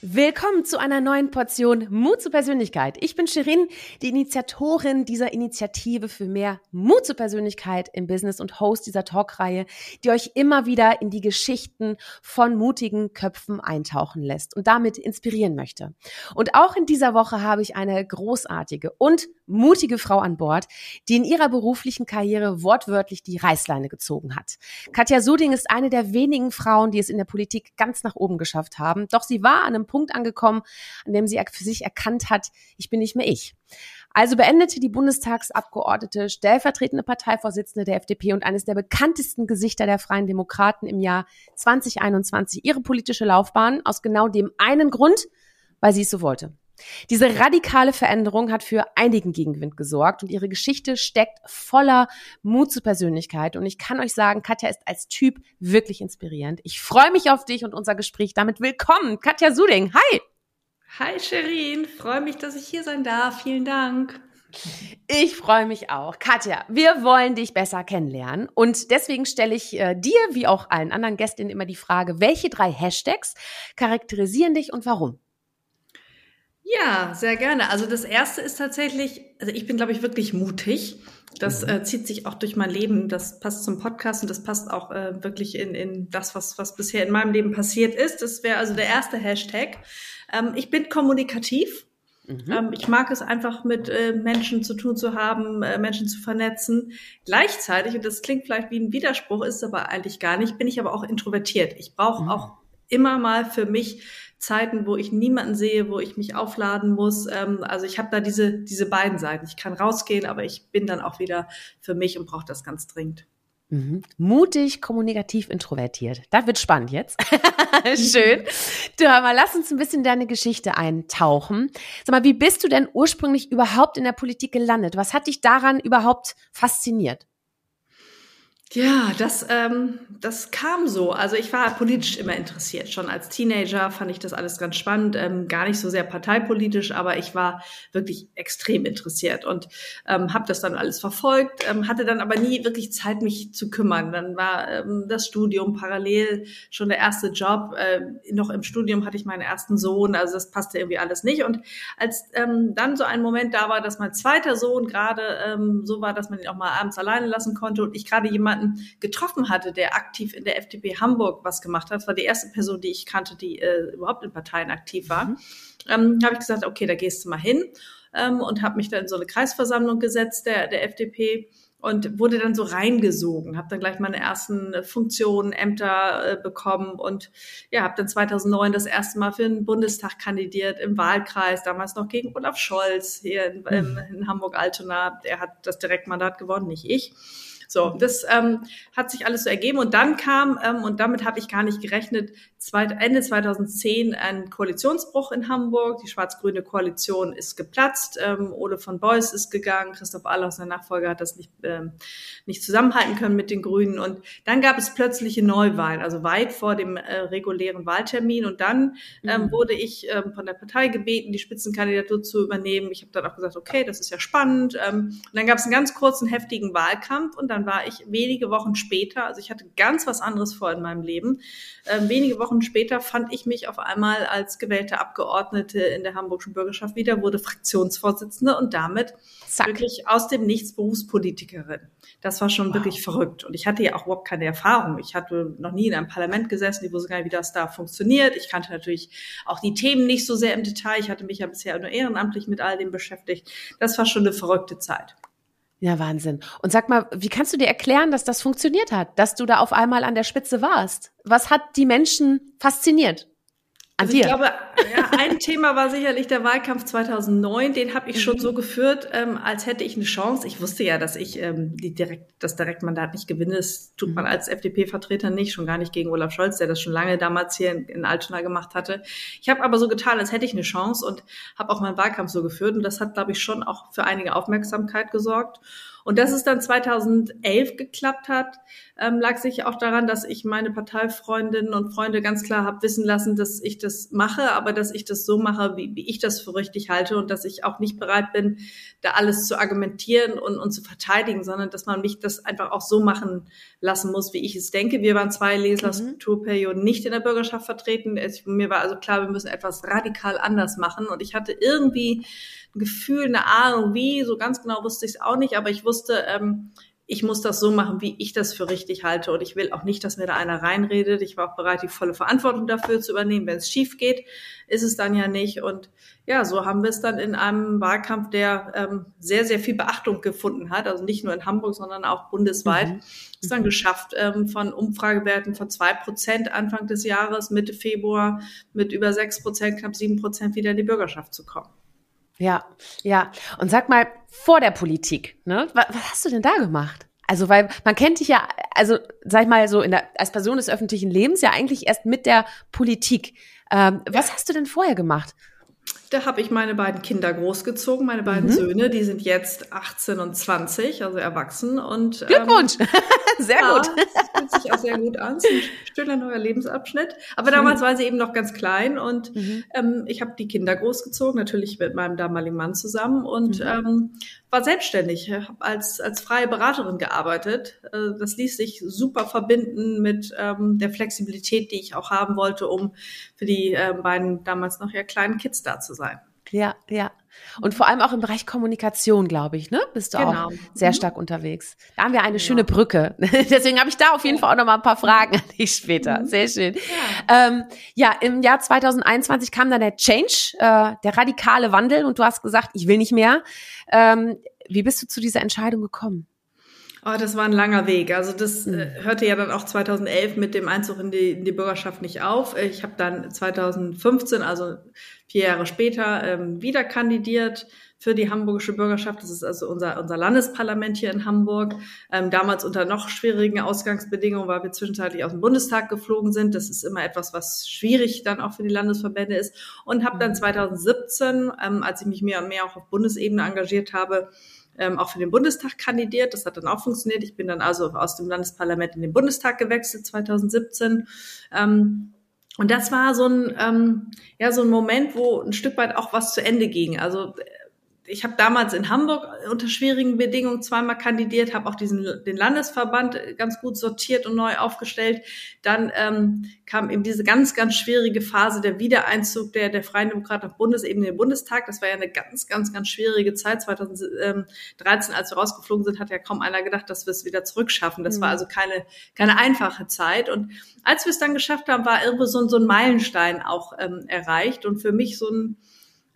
Willkommen zu einer neuen Portion Mut zur Persönlichkeit. Ich bin Shirin, die Initiatorin dieser Initiative für mehr Mut zur Persönlichkeit im Business und Host dieser Talkreihe, die euch immer wieder in die Geschichten von mutigen Köpfen eintauchen lässt und damit inspirieren möchte. Und auch in dieser Woche habe ich eine großartige und mutige Frau an Bord, die in ihrer beruflichen Karriere wortwörtlich die Reißleine gezogen hat. Katja Suding ist eine der wenigen Frauen, die es in der Politik ganz nach oben geschafft haben. Doch sie war an einem Punkt angekommen, an dem sie für sich erkannt hat, ich bin nicht mehr ich. Also beendete die Bundestagsabgeordnete, stellvertretende Parteivorsitzende der FDP und eines der bekanntesten Gesichter der Freien Demokraten im Jahr 2021 ihre politische Laufbahn aus genau dem einen Grund, weil sie es so wollte. Diese radikale Veränderung hat für einigen Gegenwind gesorgt und ihre Geschichte steckt voller Mut zur Persönlichkeit. Und ich kann euch sagen, Katja ist als Typ wirklich inspirierend. Ich freue mich auf dich und unser Gespräch. Damit willkommen, Katja Suding. Hi! Hi Sherin, freue mich, dass ich hier sein darf. Vielen Dank. Ich freue mich auch. Katja, wir wollen dich besser kennenlernen. Und deswegen stelle ich äh, dir, wie auch allen anderen Gästinnen, immer die Frage, welche drei Hashtags charakterisieren dich und warum? Ja, sehr gerne. Also das erste ist tatsächlich, also ich bin, glaube ich, wirklich mutig. Das mhm. äh, zieht sich auch durch mein Leben. Das passt zum Podcast und das passt auch äh, wirklich in, in das, was, was bisher in meinem Leben passiert ist. Das wäre also der erste Hashtag. Ähm, ich bin kommunikativ. Mhm. Ähm, ich mag es einfach mit äh, Menschen zu tun zu haben, äh, Menschen zu vernetzen. Gleichzeitig, und das klingt vielleicht wie ein Widerspruch, ist aber eigentlich gar nicht, bin ich aber auch introvertiert. Ich brauche mhm. auch immer mal für mich Zeiten, wo ich niemanden sehe, wo ich mich aufladen muss. Ähm, also ich habe da diese, diese beiden Seiten. Ich kann rausgehen, aber ich bin dann auch wieder für mich und brauche das ganz dringend. Mhm. Mutig, kommunikativ, introvertiert. Das wird spannend jetzt. Schön. Du, mal, lass uns ein bisschen deine Geschichte eintauchen. Sag mal, wie bist du denn ursprünglich überhaupt in der Politik gelandet? Was hat dich daran überhaupt fasziniert? Ja, das, ähm, das kam so. Also ich war politisch immer interessiert. Schon als Teenager fand ich das alles ganz spannend. Ähm, gar nicht so sehr parteipolitisch, aber ich war wirklich extrem interessiert und ähm, habe das dann alles verfolgt, ähm, hatte dann aber nie wirklich Zeit, mich zu kümmern. Dann war ähm, das Studium parallel schon der erste Job. Äh, noch im Studium hatte ich meinen ersten Sohn, also das passte irgendwie alles nicht. Und als ähm, dann so ein Moment da war, dass mein zweiter Sohn gerade ähm, so war, dass man ihn auch mal abends alleine lassen konnte und ich gerade jemanden jemanden getroffen hatte, der aktiv in der FDP Hamburg was gemacht hat. Das war die erste Person, die ich kannte, die äh, überhaupt in Parteien aktiv war. Mhm. Ähm, habe ich gesagt, okay, da gehst du mal hin ähm, und habe mich dann in so eine Kreisversammlung gesetzt der, der FDP und wurde dann so reingesogen, habe dann gleich meine ersten Funktionen, Ämter äh, bekommen und ja, habe dann 2009 das erste Mal für den Bundestag kandidiert im Wahlkreis, damals noch gegen Olaf Scholz hier in, mhm. in Hamburg-Altona. Der hat das Direktmandat gewonnen, nicht ich. So, das ähm, hat sich alles so ergeben und dann kam, ähm, und damit habe ich gar nicht gerechnet, zweit, Ende 2010 ein Koalitionsbruch in Hamburg. Die schwarz-grüne Koalition ist geplatzt. Ähm, Ole von Beuys ist gegangen. Christoph Aller, sein Nachfolger, hat das nicht, ähm, nicht zusammenhalten können mit den Grünen. Und dann gab es plötzliche Neuwahlen, also weit vor dem äh, regulären Wahltermin. Und dann ähm, mhm. wurde ich ähm, von der Partei gebeten, die Spitzenkandidatur zu übernehmen. Ich habe dann auch gesagt, okay, das ist ja spannend. Ähm, und dann gab es einen ganz kurzen, heftigen Wahlkampf. Und dann war ich wenige Wochen später, also ich hatte ganz was anderes vor in meinem Leben, ähm, wenige Wochen Wochen später fand ich mich auf einmal als gewählte Abgeordnete in der Hamburgischen Bürgerschaft wieder, wurde Fraktionsvorsitzende und damit Zack. wirklich aus dem Nichts Berufspolitikerin. Das war schon wow. wirklich verrückt. Und ich hatte ja auch überhaupt keine Erfahrung. Ich hatte noch nie in einem Parlament gesessen, ich wusste gar nicht, wie das da funktioniert. Ich kannte natürlich auch die Themen nicht so sehr im Detail. Ich hatte mich ja bisher nur ehrenamtlich mit all dem beschäftigt. Das war schon eine verrückte Zeit. Ja, Wahnsinn. Und sag mal, wie kannst du dir erklären, dass das funktioniert hat, dass du da auf einmal an der Spitze warst? Was hat die Menschen fasziniert? Also ich glaube, ja, ein Thema war sicherlich der Wahlkampf 2009. Den habe ich schon mhm. so geführt, ähm, als hätte ich eine Chance. Ich wusste ja, dass ich ähm, die direkt, das Direktmandat nicht gewinne. Das tut man mhm. als FDP-Vertreter nicht, schon gar nicht gegen Olaf Scholz, der das schon lange damals hier in, in Altona gemacht hatte. Ich habe aber so getan, als hätte ich eine Chance und habe auch meinen Wahlkampf so geführt. Und das hat, glaube ich, schon auch für einige Aufmerksamkeit gesorgt. Und dass es dann 2011 geklappt hat, ähm, lag sicher auch daran, dass ich meine Parteifreundinnen und Freunde ganz klar habe wissen lassen, dass ich das mache, aber dass ich das so mache, wie, wie ich das für richtig halte und dass ich auch nicht bereit bin, da alles zu argumentieren und, und zu verteidigen, sondern dass man mich das einfach auch so machen lassen muss, wie ich es denke. Wir waren zwei Legislaturperioden mhm. nicht in der Bürgerschaft vertreten. Es, mir war also klar, wir müssen etwas radikal anders machen und ich hatte irgendwie ein Gefühl, eine Ahnung, wie, so ganz genau wusste ich es auch nicht, aber ich wusste, ähm, ich muss das so machen, wie ich das für richtig halte. Und ich will auch nicht, dass mir da einer reinredet. Ich war auch bereit, die volle Verantwortung dafür zu übernehmen. Wenn es schief geht, ist es dann ja nicht. Und ja, so haben wir es dann in einem Wahlkampf, der ähm, sehr, sehr viel Beachtung gefunden hat. Also nicht nur in Hamburg, sondern auch bundesweit. Mhm. Ist dann geschafft, ähm, von Umfragewerten von zwei Prozent Anfang des Jahres, Mitte Februar, mit über sechs Prozent, knapp sieben Prozent wieder in die Bürgerschaft zu kommen. Ja, ja. Und sag mal, vor der Politik, ne? Was, was hast du denn da gemacht? Also, weil man kennt dich ja, also sag ich mal so in der, als Person des öffentlichen Lebens ja eigentlich erst mit der Politik. Ähm, ja. Was hast du denn vorher gemacht? Da habe ich meine beiden Kinder großgezogen, meine beiden mhm. Söhne, die sind jetzt 18 und 20, also erwachsen. Und, Glückwunsch! Ähm, sehr ja, gut. Das fühlt sich auch sehr gut an. Es ist ein schöner neuer Lebensabschnitt. Aber damals waren sie eben noch ganz klein und mhm. ähm, ich habe die Kinder großgezogen, natürlich mit meinem damaligen Mann zusammen und mhm. ähm, war selbstständig, habe als, als freie Beraterin gearbeitet. Äh, das ließ sich super verbinden mit ähm, der Flexibilität, die ich auch haben wollte, um für die äh, beiden damals noch ja kleinen Kids da zu sein. Ja, ja. Und vor allem auch im Bereich Kommunikation, glaube ich, ne? Bist du genau. auch sehr mhm. stark mhm. unterwegs. Da haben wir eine ja. schöne Brücke. Deswegen habe ich da auf jeden Fall auch noch mal ein paar Fragen an dich später. Mhm. Sehr schön. Ja. Ähm, ja, im Jahr 2021 kam dann der Change, äh, der radikale Wandel und du hast gesagt, ich will nicht mehr. Ähm, wie bist du zu dieser Entscheidung gekommen? Oh, das war ein langer Weg. Also das äh, mhm. hörte ja dann auch 2011 mit dem Einzug in die, in die Bürgerschaft nicht auf. Ich habe dann 2015, also vier Jahre später, ähm, wieder kandidiert für die hamburgische Bürgerschaft. Das ist also unser, unser Landesparlament hier in Hamburg. Ähm, damals unter noch schwierigen Ausgangsbedingungen, weil wir zwischenzeitlich aus dem Bundestag geflogen sind. Das ist immer etwas, was schwierig dann auch für die Landesverbände ist. Und habe dann 2017, mhm. ähm, als ich mich mehr und mehr auch auf Bundesebene engagiert habe, ähm, auch für den Bundestag kandidiert. Das hat dann auch funktioniert. Ich bin dann also aus dem Landesparlament in den Bundestag gewechselt 2017. Ähm, und das war so ein, ähm, ja, so ein Moment, wo ein Stück weit auch was zu Ende ging. Also ich habe damals in Hamburg unter schwierigen Bedingungen zweimal kandidiert, habe auch diesen den Landesverband ganz gut sortiert und neu aufgestellt. Dann ähm, kam eben diese ganz ganz schwierige Phase der Wiedereinzug der der Freien Demokraten auf Bundesebene in den Bundestag. Das war ja eine ganz ganz ganz schwierige Zeit. 2013, als wir rausgeflogen sind, hat ja kaum einer gedacht, dass wir es wieder zurückschaffen. Das mhm. war also keine keine einfache Zeit. Und als wir es dann geschafft haben, war irgendwo so, so ein Meilenstein auch ähm, erreicht und für mich so ein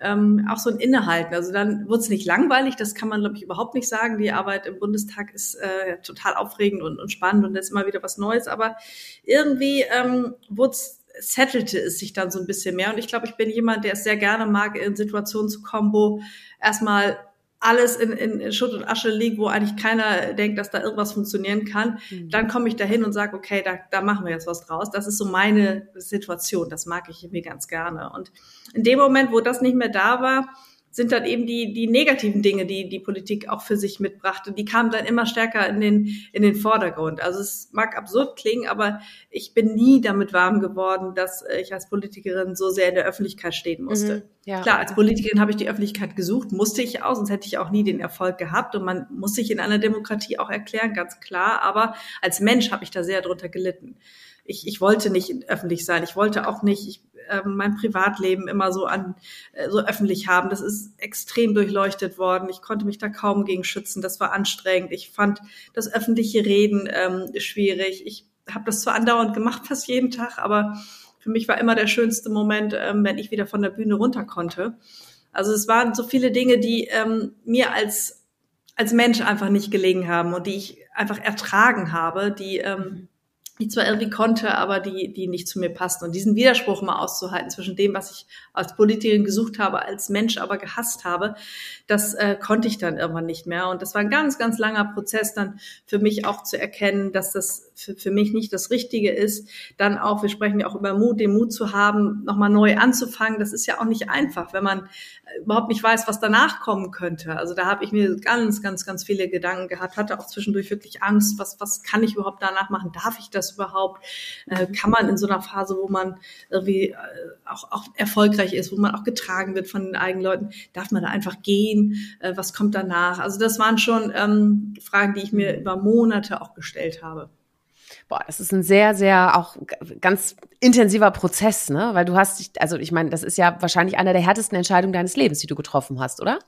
ähm, auch so ein Innehalten. Also dann wird es nicht langweilig, das kann man, glaube ich, überhaupt nicht sagen. Die Arbeit im Bundestag ist äh, total aufregend und, und spannend und ist immer wieder was Neues, aber irgendwie ähm, wurde settelte es sich dann so ein bisschen mehr. Und ich glaube, ich bin jemand, der es sehr gerne mag, in Situationen zu kommen, wo erstmal alles in, in Schutt und Asche liegt, wo eigentlich keiner denkt, dass da irgendwas funktionieren kann, mhm. dann komme ich dahin und sage, okay, da, da machen wir jetzt was draus. Das ist so meine Situation. Das mag ich mir ganz gerne. Und in dem Moment, wo das nicht mehr da war, sind dann eben die, die negativen Dinge, die die Politik auch für sich mitbrachte, die kamen dann immer stärker in den, in den Vordergrund. Also es mag absurd klingen, aber ich bin nie damit warm geworden, dass ich als Politikerin so sehr in der Öffentlichkeit stehen musste. Mhm, ja. Klar, als Politikerin habe ich die Öffentlichkeit gesucht, musste ich auch, sonst hätte ich auch nie den Erfolg gehabt. Und man muss sich in einer Demokratie auch erklären, ganz klar. Aber als Mensch habe ich da sehr drunter gelitten. Ich, ich wollte nicht öffentlich sein. Ich wollte auch nicht, ich äh, mein Privatleben immer so an äh, so öffentlich haben. Das ist extrem durchleuchtet worden. Ich konnte mich da kaum gegen schützen. Das war anstrengend. Ich fand das öffentliche Reden ähm, schwierig. Ich habe das zwar andauernd gemacht, fast jeden Tag, aber für mich war immer der schönste Moment, ähm, wenn ich wieder von der Bühne runter konnte. Also es waren so viele Dinge, die ähm, mir als als Mensch einfach nicht gelegen haben und die ich einfach ertragen habe, die ähm, die zwar irgendwie konnte, aber die, die nicht zu mir passten. Und diesen Widerspruch mal auszuhalten zwischen dem, was ich als Politikerin gesucht habe, als Mensch aber gehasst habe, das äh, konnte ich dann irgendwann nicht mehr. Und das war ein ganz, ganz langer Prozess dann für mich auch zu erkennen, dass das für, für mich nicht das Richtige ist. Dann auch, wir sprechen ja auch über Mut, den Mut zu haben, nochmal neu anzufangen. Das ist ja auch nicht einfach, wenn man überhaupt nicht weiß, was danach kommen könnte. Also da habe ich mir ganz, ganz, ganz viele Gedanken gehabt, hatte auch zwischendurch wirklich Angst, was, was kann ich überhaupt danach machen? Darf ich das überhaupt? Äh, kann man in so einer Phase, wo man irgendwie äh, auch, auch erfolgreich ist, wo man auch getragen wird von den eigenen Leuten, darf man da einfach gehen? Äh, was kommt danach? Also das waren schon ähm, Fragen, die ich mir über Monate auch gestellt habe. Boah, das ist ein sehr, sehr auch ganz intensiver Prozess, ne? Weil du hast dich, also ich meine, das ist ja wahrscheinlich einer der härtesten Entscheidungen deines Lebens, die du getroffen hast, oder?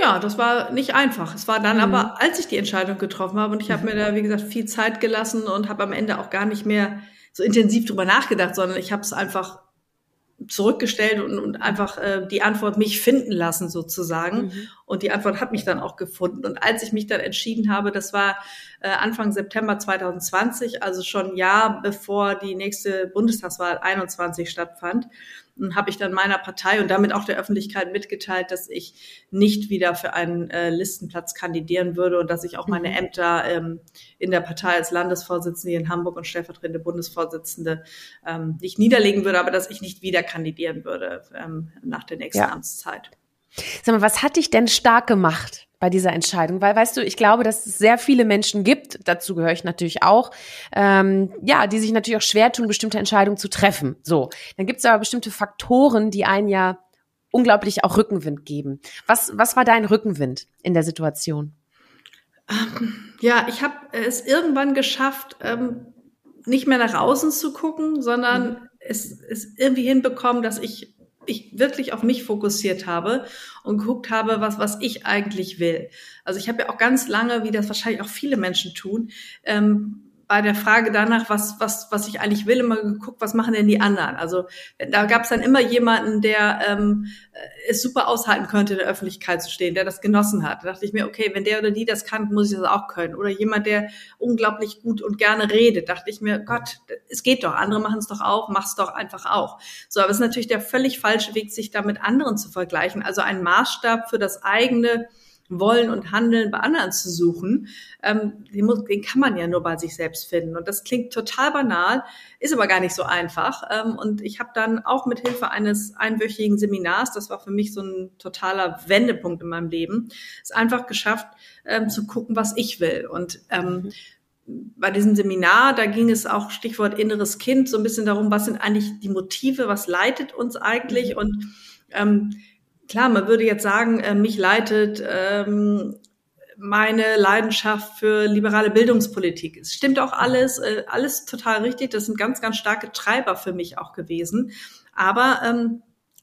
Ja, das war nicht einfach. Es war dann mhm. aber, als ich die Entscheidung getroffen habe und ich habe mir da, wie gesagt, viel Zeit gelassen und habe am Ende auch gar nicht mehr so intensiv drüber nachgedacht, sondern ich habe es einfach zurückgestellt und, und einfach äh, die Antwort mich finden lassen sozusagen. Mhm. Und die Antwort hat mich dann auch gefunden. Und als ich mich dann entschieden habe, das war äh, Anfang September 2020, also schon ein Jahr bevor die nächste Bundestagswahl 21 stattfand, habe ich dann meiner Partei und damit auch der Öffentlichkeit mitgeteilt, dass ich nicht wieder für einen äh, Listenplatz kandidieren würde und dass ich auch meine mhm. Ämter ähm, in der Partei als Landesvorsitzende in Hamburg und stellvertretende Bundesvorsitzende ähm, nicht niederlegen würde, aber dass ich nicht wieder kandidieren würde ähm, nach der nächsten ja. Amtszeit. Sag mal, was hat dich denn stark gemacht bei dieser Entscheidung? Weil, weißt du, ich glaube, dass es sehr viele Menschen gibt, dazu gehöre ich natürlich auch, ähm, ja, die sich natürlich auch schwer tun, bestimmte Entscheidungen zu treffen. So, dann gibt es aber bestimmte Faktoren, die einen ja unglaublich auch Rückenwind geben. Was, was war dein Rückenwind in der Situation? Ähm, ja, ich habe es irgendwann geschafft, ähm, nicht mehr nach außen zu gucken, sondern mhm. es, es irgendwie hinbekommen, dass ich ich wirklich auf mich fokussiert habe und geguckt habe, was, was ich eigentlich will. Also ich habe ja auch ganz lange, wie das wahrscheinlich auch viele Menschen tun, ähm, bei der Frage danach, was, was, was ich eigentlich will, immer geguckt, was machen denn die anderen? Also da gab es dann immer jemanden, der ähm, es super aushalten könnte, in der Öffentlichkeit zu stehen, der das genossen hat. Da dachte ich mir, okay, wenn der oder die das kann, muss ich das auch können. Oder jemand, der unglaublich gut und gerne redet, dachte ich mir, Gott, es geht doch, andere machen es doch auch, mach's doch einfach auch. So, aber es ist natürlich der völlig falsche Weg, sich da mit anderen zu vergleichen. Also ein Maßstab für das eigene wollen und Handeln bei anderen zu suchen, ähm, den, muss, den kann man ja nur bei sich selbst finden. Und das klingt total banal, ist aber gar nicht so einfach. Ähm, und ich habe dann auch mit Hilfe eines einwöchigen Seminars, das war für mich so ein totaler Wendepunkt in meinem Leben, es einfach geschafft, ähm, zu gucken, was ich will. Und ähm, bei diesem Seminar, da ging es auch Stichwort inneres Kind, so ein bisschen darum, was sind eigentlich die Motive, was leitet uns eigentlich mhm. und ähm, klar, man würde jetzt sagen, äh, mich leitet ähm, meine Leidenschaft für liberale Bildungspolitik. Es stimmt auch alles, äh, alles total richtig. Das sind ganz, ganz starke Treiber für mich auch gewesen. Aber ähm,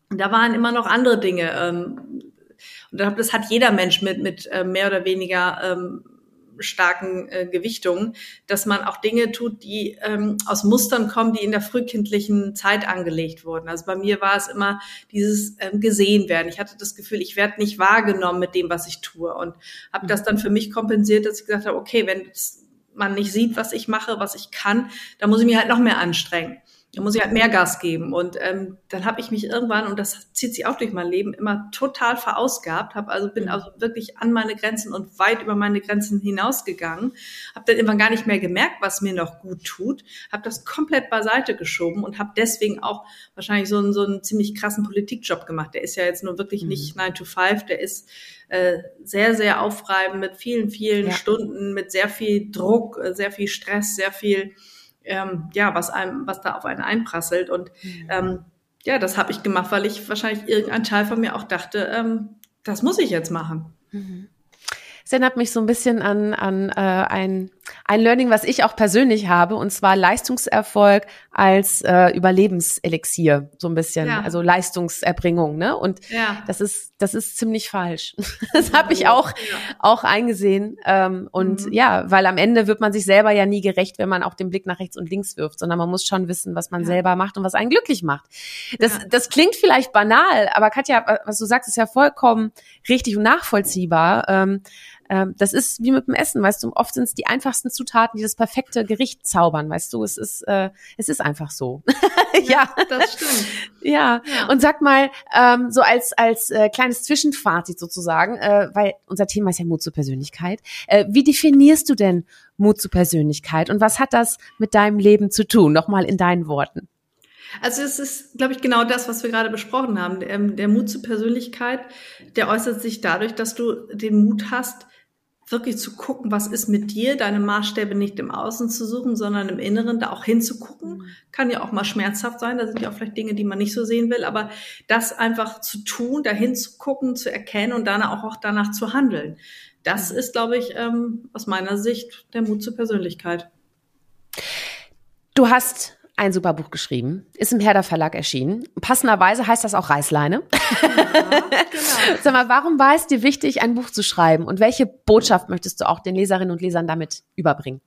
da waren immer noch andere Dinge. Ähm, und das hat jeder Mensch mit, mit äh, mehr oder weniger ähm, starken äh, Gewichtungen, dass man auch Dinge tut, die ähm, aus Mustern kommen, die in der frühkindlichen Zeit angelegt wurden. Also bei mir war es immer dieses ähm, gesehen werden. Ich hatte das Gefühl, ich werde nicht wahrgenommen mit dem, was ich tue und habe das dann für mich kompensiert, dass ich gesagt habe, okay, wenn man nicht sieht, was ich mache, was ich kann, dann muss ich mich halt noch mehr anstrengen da muss ich halt mehr Gas geben. Und ähm, dann habe ich mich irgendwann, und das zieht sich auch durch mein Leben, immer total verausgabt, habe also bin mhm. also wirklich an meine Grenzen und weit über meine Grenzen hinausgegangen, habe dann irgendwann gar nicht mehr gemerkt, was mir noch gut tut, habe das komplett beiseite geschoben und habe deswegen auch wahrscheinlich so einen, so einen ziemlich krassen Politikjob gemacht. Der ist ja jetzt nur wirklich mhm. nicht 9 to 5, der ist äh, sehr, sehr aufreibend mit vielen, vielen ja. Stunden, mit sehr viel Druck, äh, sehr viel Stress, sehr viel ähm, ja, was einem, was da auf einen einprasselt. Und mhm. ähm, ja, das habe ich gemacht, weil ich wahrscheinlich irgendein Teil von mir auch dachte, ähm, das muss ich jetzt machen. Mhm. Es erinnert mich so ein bisschen an, an äh, ein, ein Learning, was ich auch persönlich habe, und zwar Leistungserfolg als äh, Überlebenselixier, so ein bisschen, ja. also Leistungserbringung, ne? Und ja. das ist, das ist ziemlich falsch. das habe ich auch, ja. auch eingesehen. Ähm, und mhm. ja, weil am Ende wird man sich selber ja nie gerecht, wenn man auch den Blick nach rechts und links wirft, sondern man muss schon wissen, was man selber macht und was einen glücklich macht. Das, das klingt vielleicht banal, aber Katja, was du sagst, ist ja vollkommen richtig und nachvollziehbar. Ähm, ähm, das ist wie mit dem Essen, weißt du, oft sind es die einfachsten Zutaten, die das perfekte Gericht zaubern, weißt du, es ist, äh, es ist einfach so. ja, ja, das stimmt. Ja. ja. und sag mal, ähm, so als, als äh, kleines Zwischenfazit sozusagen, äh, weil unser Thema ist ja Mut zur Persönlichkeit, äh, wie definierst du denn Mut zur Persönlichkeit und was hat das mit deinem Leben zu tun? Nochmal in deinen Worten. Also es ist, glaube ich, genau das, was wir gerade besprochen haben. Der, ähm, der Mut zur Persönlichkeit, der äußert sich dadurch, dass du den Mut hast, wirklich zu gucken, was ist mit dir, deine Maßstäbe nicht im Außen zu suchen, sondern im Inneren da auch hinzugucken. Mhm. Kann ja auch mal schmerzhaft sein, da sind ja auch vielleicht Dinge, die man nicht so sehen will, aber das einfach zu tun, da hinzugucken, zu erkennen und dann auch, auch danach zu handeln. Das mhm. ist, glaube ich, ähm, aus meiner Sicht der Mut zur Persönlichkeit. Du hast ein super Buch geschrieben, ist im Herder Verlag erschienen. Passenderweise heißt das auch Reißleine. Ja, genau. Sag mal, warum war es dir wichtig, ein Buch zu schreiben und welche Botschaft möchtest du auch den Leserinnen und Lesern damit überbringen?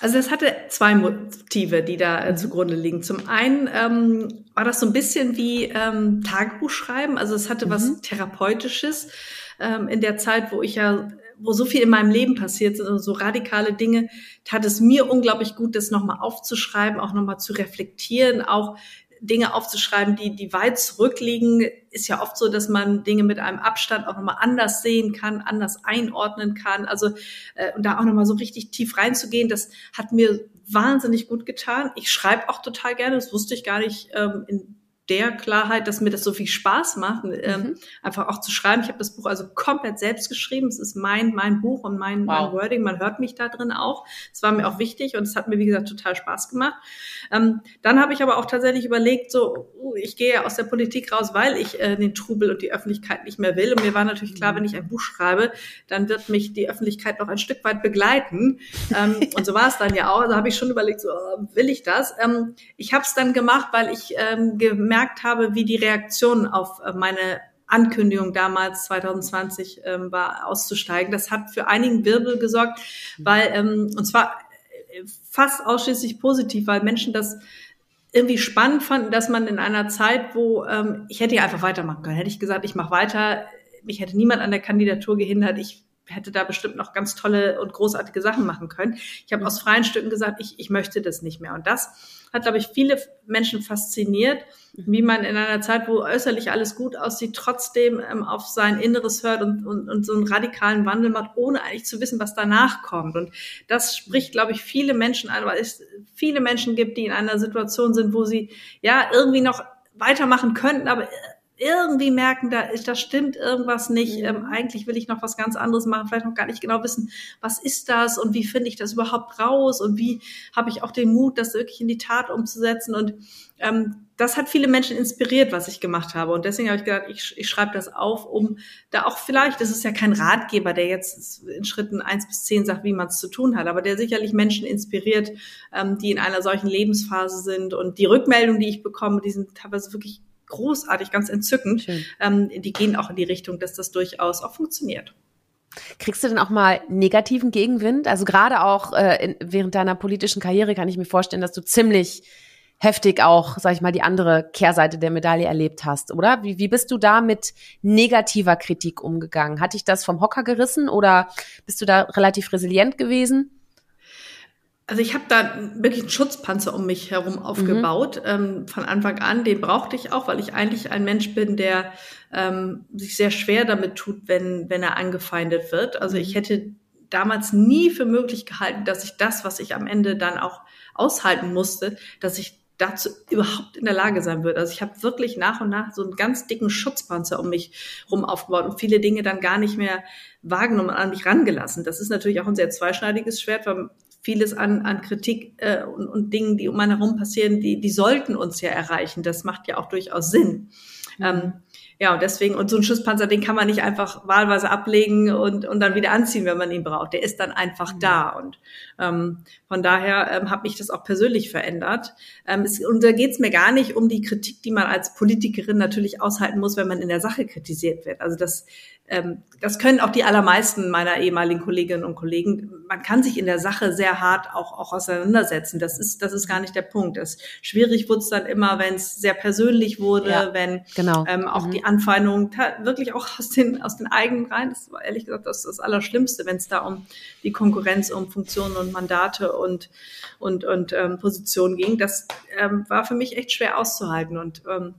Also es hatte zwei Motive, die da äh, zugrunde liegen. Zum einen ähm, war das so ein bisschen wie ähm, Tagebuch schreiben. Also es hatte mhm. was Therapeutisches ähm, in der Zeit, wo ich ja wo so viel in meinem Leben passiert sind so radikale Dinge, tat es mir unglaublich gut, das nochmal aufzuschreiben, auch nochmal zu reflektieren, auch Dinge aufzuschreiben, die, die weit zurückliegen. Ist ja oft so, dass man Dinge mit einem Abstand auch nochmal anders sehen kann, anders einordnen kann. Also äh, und da auch nochmal so richtig tief reinzugehen, das hat mir wahnsinnig gut getan. Ich schreibe auch total gerne, das wusste ich gar nicht ähm, in der Klarheit, dass mir das so viel Spaß macht, ähm, mhm. einfach auch zu schreiben. Ich habe das Buch also komplett selbst geschrieben. Es ist mein mein Buch und mein, wow. mein Wording. Man hört mich da drin auch. Es war mir auch wichtig und es hat mir wie gesagt total Spaß gemacht. Ähm, dann habe ich aber auch tatsächlich überlegt, so uh, ich gehe ja aus der Politik raus, weil ich äh, den Trubel und die Öffentlichkeit nicht mehr will. Und mir war natürlich klar, wenn ich ein Buch schreibe, dann wird mich die Öffentlichkeit noch ein Stück weit begleiten. Ähm, und so war es dann ja auch. Also habe ich schon überlegt, so uh, will ich das? Ähm, ich habe es dann gemacht, weil ich ähm, gemerkt gemerkt habe, wie die Reaktion auf äh, meine Ankündigung damals 2020 ähm, war auszusteigen. Das hat für einigen Wirbel gesorgt, weil ähm, und zwar äh, fast ausschließlich positiv, weil Menschen das irgendwie spannend fanden, dass man in einer Zeit, wo ähm, ich hätte ja einfach weitermachen können, hätte ich gesagt, ich mache weiter, mich hätte niemand an der Kandidatur gehindert, ich hätte da bestimmt noch ganz tolle und großartige Sachen machen können. Ich habe aus freien Stücken gesagt, ich, ich möchte das nicht mehr. Und das hat, glaube ich, viele Menschen fasziniert, wie man in einer Zeit, wo äußerlich alles gut aussieht, trotzdem ähm, auf sein Inneres hört und, und, und so einen radikalen Wandel macht, ohne eigentlich zu wissen, was danach kommt. Und das spricht, glaube ich, viele Menschen an, weil es viele Menschen gibt, die in einer Situation sind, wo sie ja irgendwie noch weitermachen könnten, aber irgendwie merken, da, da stimmt irgendwas nicht. Mhm. Ähm, eigentlich will ich noch was ganz anderes machen, vielleicht noch gar nicht genau wissen, was ist das und wie finde ich das überhaupt raus und wie habe ich auch den Mut, das wirklich in die Tat umzusetzen. Und ähm, das hat viele Menschen inspiriert, was ich gemacht habe. Und deswegen habe ich gedacht, ich, ich schreibe das auf, um da auch vielleicht, das ist ja kein Ratgeber, der jetzt in Schritten eins bis zehn sagt, wie man es zu tun hat, aber der sicherlich Menschen inspiriert, ähm, die in einer solchen Lebensphase sind. Und die Rückmeldungen, die ich bekomme, die sind teilweise wirklich großartig, ganz entzückend. Ähm, die gehen auch in die Richtung, dass das durchaus auch funktioniert. Kriegst du denn auch mal negativen Gegenwind? Also gerade auch äh, in, während deiner politischen Karriere kann ich mir vorstellen, dass du ziemlich heftig auch, sag ich mal, die andere Kehrseite der Medaille erlebt hast, oder? Wie, wie bist du da mit negativer Kritik umgegangen? Hat dich das vom Hocker gerissen oder bist du da relativ resilient gewesen? Also ich habe da wirklich einen Schutzpanzer um mich herum aufgebaut mhm. ähm, von Anfang an. Den brauchte ich auch, weil ich eigentlich ein Mensch bin, der ähm, sich sehr schwer damit tut, wenn wenn er angefeindet wird. Also ich mhm. hätte damals nie für möglich gehalten, dass ich das, was ich am Ende dann auch aushalten musste, dass ich dazu überhaupt in der Lage sein würde. Also ich habe wirklich nach und nach so einen ganz dicken Schutzpanzer um mich rum aufgebaut und viele Dinge dann gar nicht mehr wahrgenommen und an mich rangelassen. Das ist natürlich auch ein sehr zweischneidiges Schwert, weil vieles an, an Kritik äh, und, und Dingen, die um einen herum passieren, die, die sollten uns ja erreichen. Das macht ja auch durchaus Sinn. Mhm. Ähm, ja, und deswegen, und so ein Schusspanzer, den kann man nicht einfach wahlweise ablegen und, und dann wieder anziehen, wenn man ihn braucht. Der ist dann einfach mhm. da. Und ähm, von daher ähm, hat mich das auch persönlich verändert. Ähm, es, und da geht es mir gar nicht um die Kritik, die man als Politikerin natürlich aushalten muss, wenn man in der Sache kritisiert wird. Also das ähm, das können auch die allermeisten meiner ehemaligen Kolleginnen und Kollegen. Man kann sich in der Sache sehr hart auch, auch auseinandersetzen. Das ist, das ist gar nicht der Punkt. Das schwierig wurde es dann immer, wenn es sehr persönlich wurde, ja, wenn genau. ähm, auch mhm. die Anfeindungen, wirklich auch aus den, aus den eigenen Reihen. Das war ehrlich gesagt das, das Allerschlimmste, wenn es da um die Konkurrenz, um Funktionen und Mandate und, und, und ähm, Positionen ging. Das ähm, war für mich echt schwer auszuhalten. Und ähm,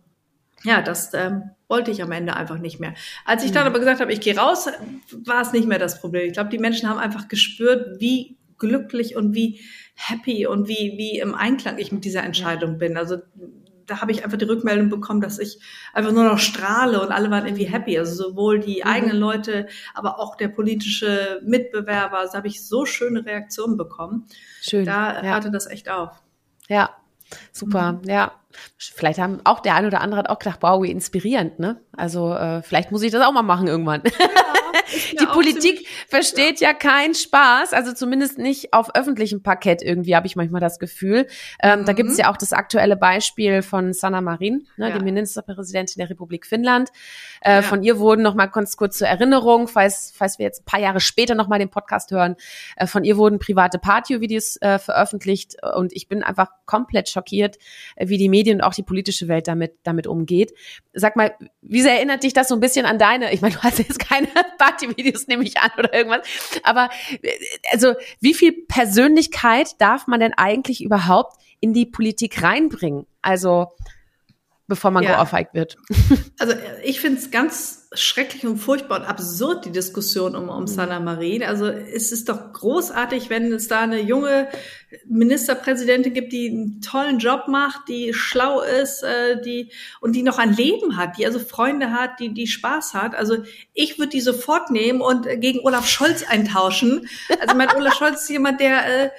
ja, das ähm, wollte ich am Ende einfach nicht mehr. Als ich dann mhm. aber gesagt habe, ich gehe raus, war es nicht mehr das Problem. Ich glaube, die Menschen haben einfach gespürt, wie glücklich und wie happy und wie, wie im Einklang ich mit dieser Entscheidung bin. Also da habe ich einfach die Rückmeldung bekommen, dass ich einfach nur noch strahle und alle waren irgendwie happy. Also sowohl die mhm. eigenen Leute, aber auch der politische Mitbewerber. Also habe ich so schöne Reaktionen bekommen. Schön. Da ja. hatte das echt auf. Ja, super. Mhm. Ja, Vielleicht haben auch der eine oder andere hat auch gedacht, wow, wie inspirierend, ne? Also äh, vielleicht muss ich das auch mal machen irgendwann. Ja, die Politik versteht ja. ja keinen Spaß, also zumindest nicht auf öffentlichem Parkett irgendwie, habe ich manchmal das Gefühl. Ähm, mhm. Da gibt es ja auch das aktuelle Beispiel von Sanna Marin, ne, ja. die Ministerpräsidentin der Republik Finnland. Äh. Von ihr wurden noch mal ganz kurz zur Erinnerung, falls, falls wir jetzt ein paar Jahre später noch mal den Podcast hören, äh, von ihr wurden private Party-Videos äh, veröffentlicht und ich bin einfach komplett schockiert, äh, wie die Medien und auch die politische Welt damit, damit umgeht. Sag mal, wie sehr erinnert dich das so ein bisschen an deine, ich meine, du hast jetzt keine Partyvideos, nehme ich an, oder irgendwas, aber also wie viel Persönlichkeit darf man denn eigentlich überhaupt in die Politik reinbringen? Also bevor man ja. geohrfeigt wird. Also ich finde es ganz schrecklich und furchtbar und absurd, die Diskussion um, um mhm. Sana Marin. Also es ist doch großartig, wenn es da eine junge Ministerpräsidentin gibt, die einen tollen Job macht, die schlau ist, äh, die und die noch ein Leben hat, die also Freunde hat, die die Spaß hat. Also ich würde die sofort nehmen und gegen Olaf Scholz eintauschen. Also mein Olaf Scholz ist jemand, der äh,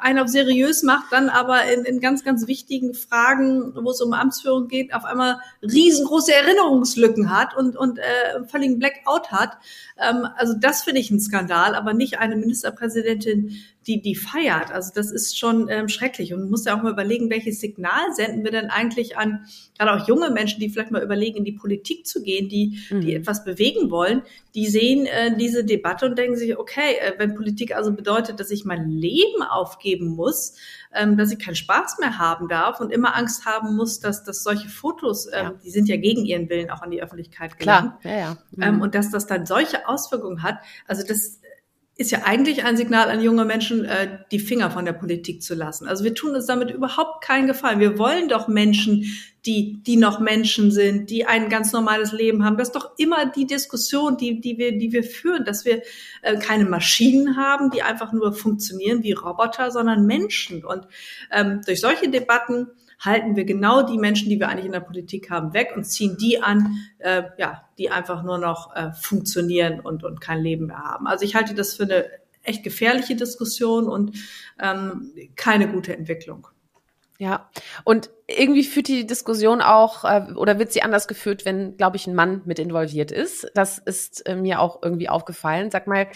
einen auf seriös macht, dann aber in, in ganz, ganz wichtigen Fragen, wo es um Amtsführung geht, auf einmal riesengroße Erinnerungslücken hat und, und äh, völligen Blackout hat. Ähm, also das finde ich ein Skandal, aber nicht eine Ministerpräsidentin, die die feiert. Also das ist schon ähm, schrecklich und man muss ja auch mal überlegen, welches Signal senden wir denn eigentlich an gerade auch junge Menschen, die vielleicht mal überlegen, in die Politik zu gehen, die mhm. die etwas bewegen wollen, die sehen äh, diese Debatte und denken sich, okay, äh, wenn Politik also bedeutet, dass ich mein Leben aufgeben muss, ähm, dass ich keinen Spaß mehr haben darf und immer Angst haben muss, dass, dass solche Fotos, ähm, ja. die sind ja gegen ihren Willen auch an die Öffentlichkeit gelangen. Klar, ja, ja. Mhm. Ähm, und dass das dann solche Auswirkungen hat. Also das ist ja eigentlich ein Signal an junge Menschen, äh, die Finger von der Politik zu lassen. Also wir tun uns damit überhaupt keinen Gefallen. Wir wollen doch Menschen, die, die noch Menschen sind, die ein ganz normales Leben haben. Das ist doch immer die Diskussion, die, die wir, die wir führen, dass wir äh, keine Maschinen haben, die einfach nur funktionieren wie Roboter, sondern Menschen. Und ähm, durch solche Debatten halten wir genau die Menschen, die wir eigentlich in der Politik haben, weg und ziehen die an, äh, ja, die einfach nur noch äh, funktionieren und, und kein Leben mehr haben. Also ich halte das für eine echt gefährliche Diskussion und ähm, keine gute Entwicklung. Ja, und irgendwie führt die Diskussion auch äh, oder wird sie anders geführt, wenn, glaube ich, ein Mann mit involviert ist. Das ist äh, mir auch irgendwie aufgefallen. Sag mal,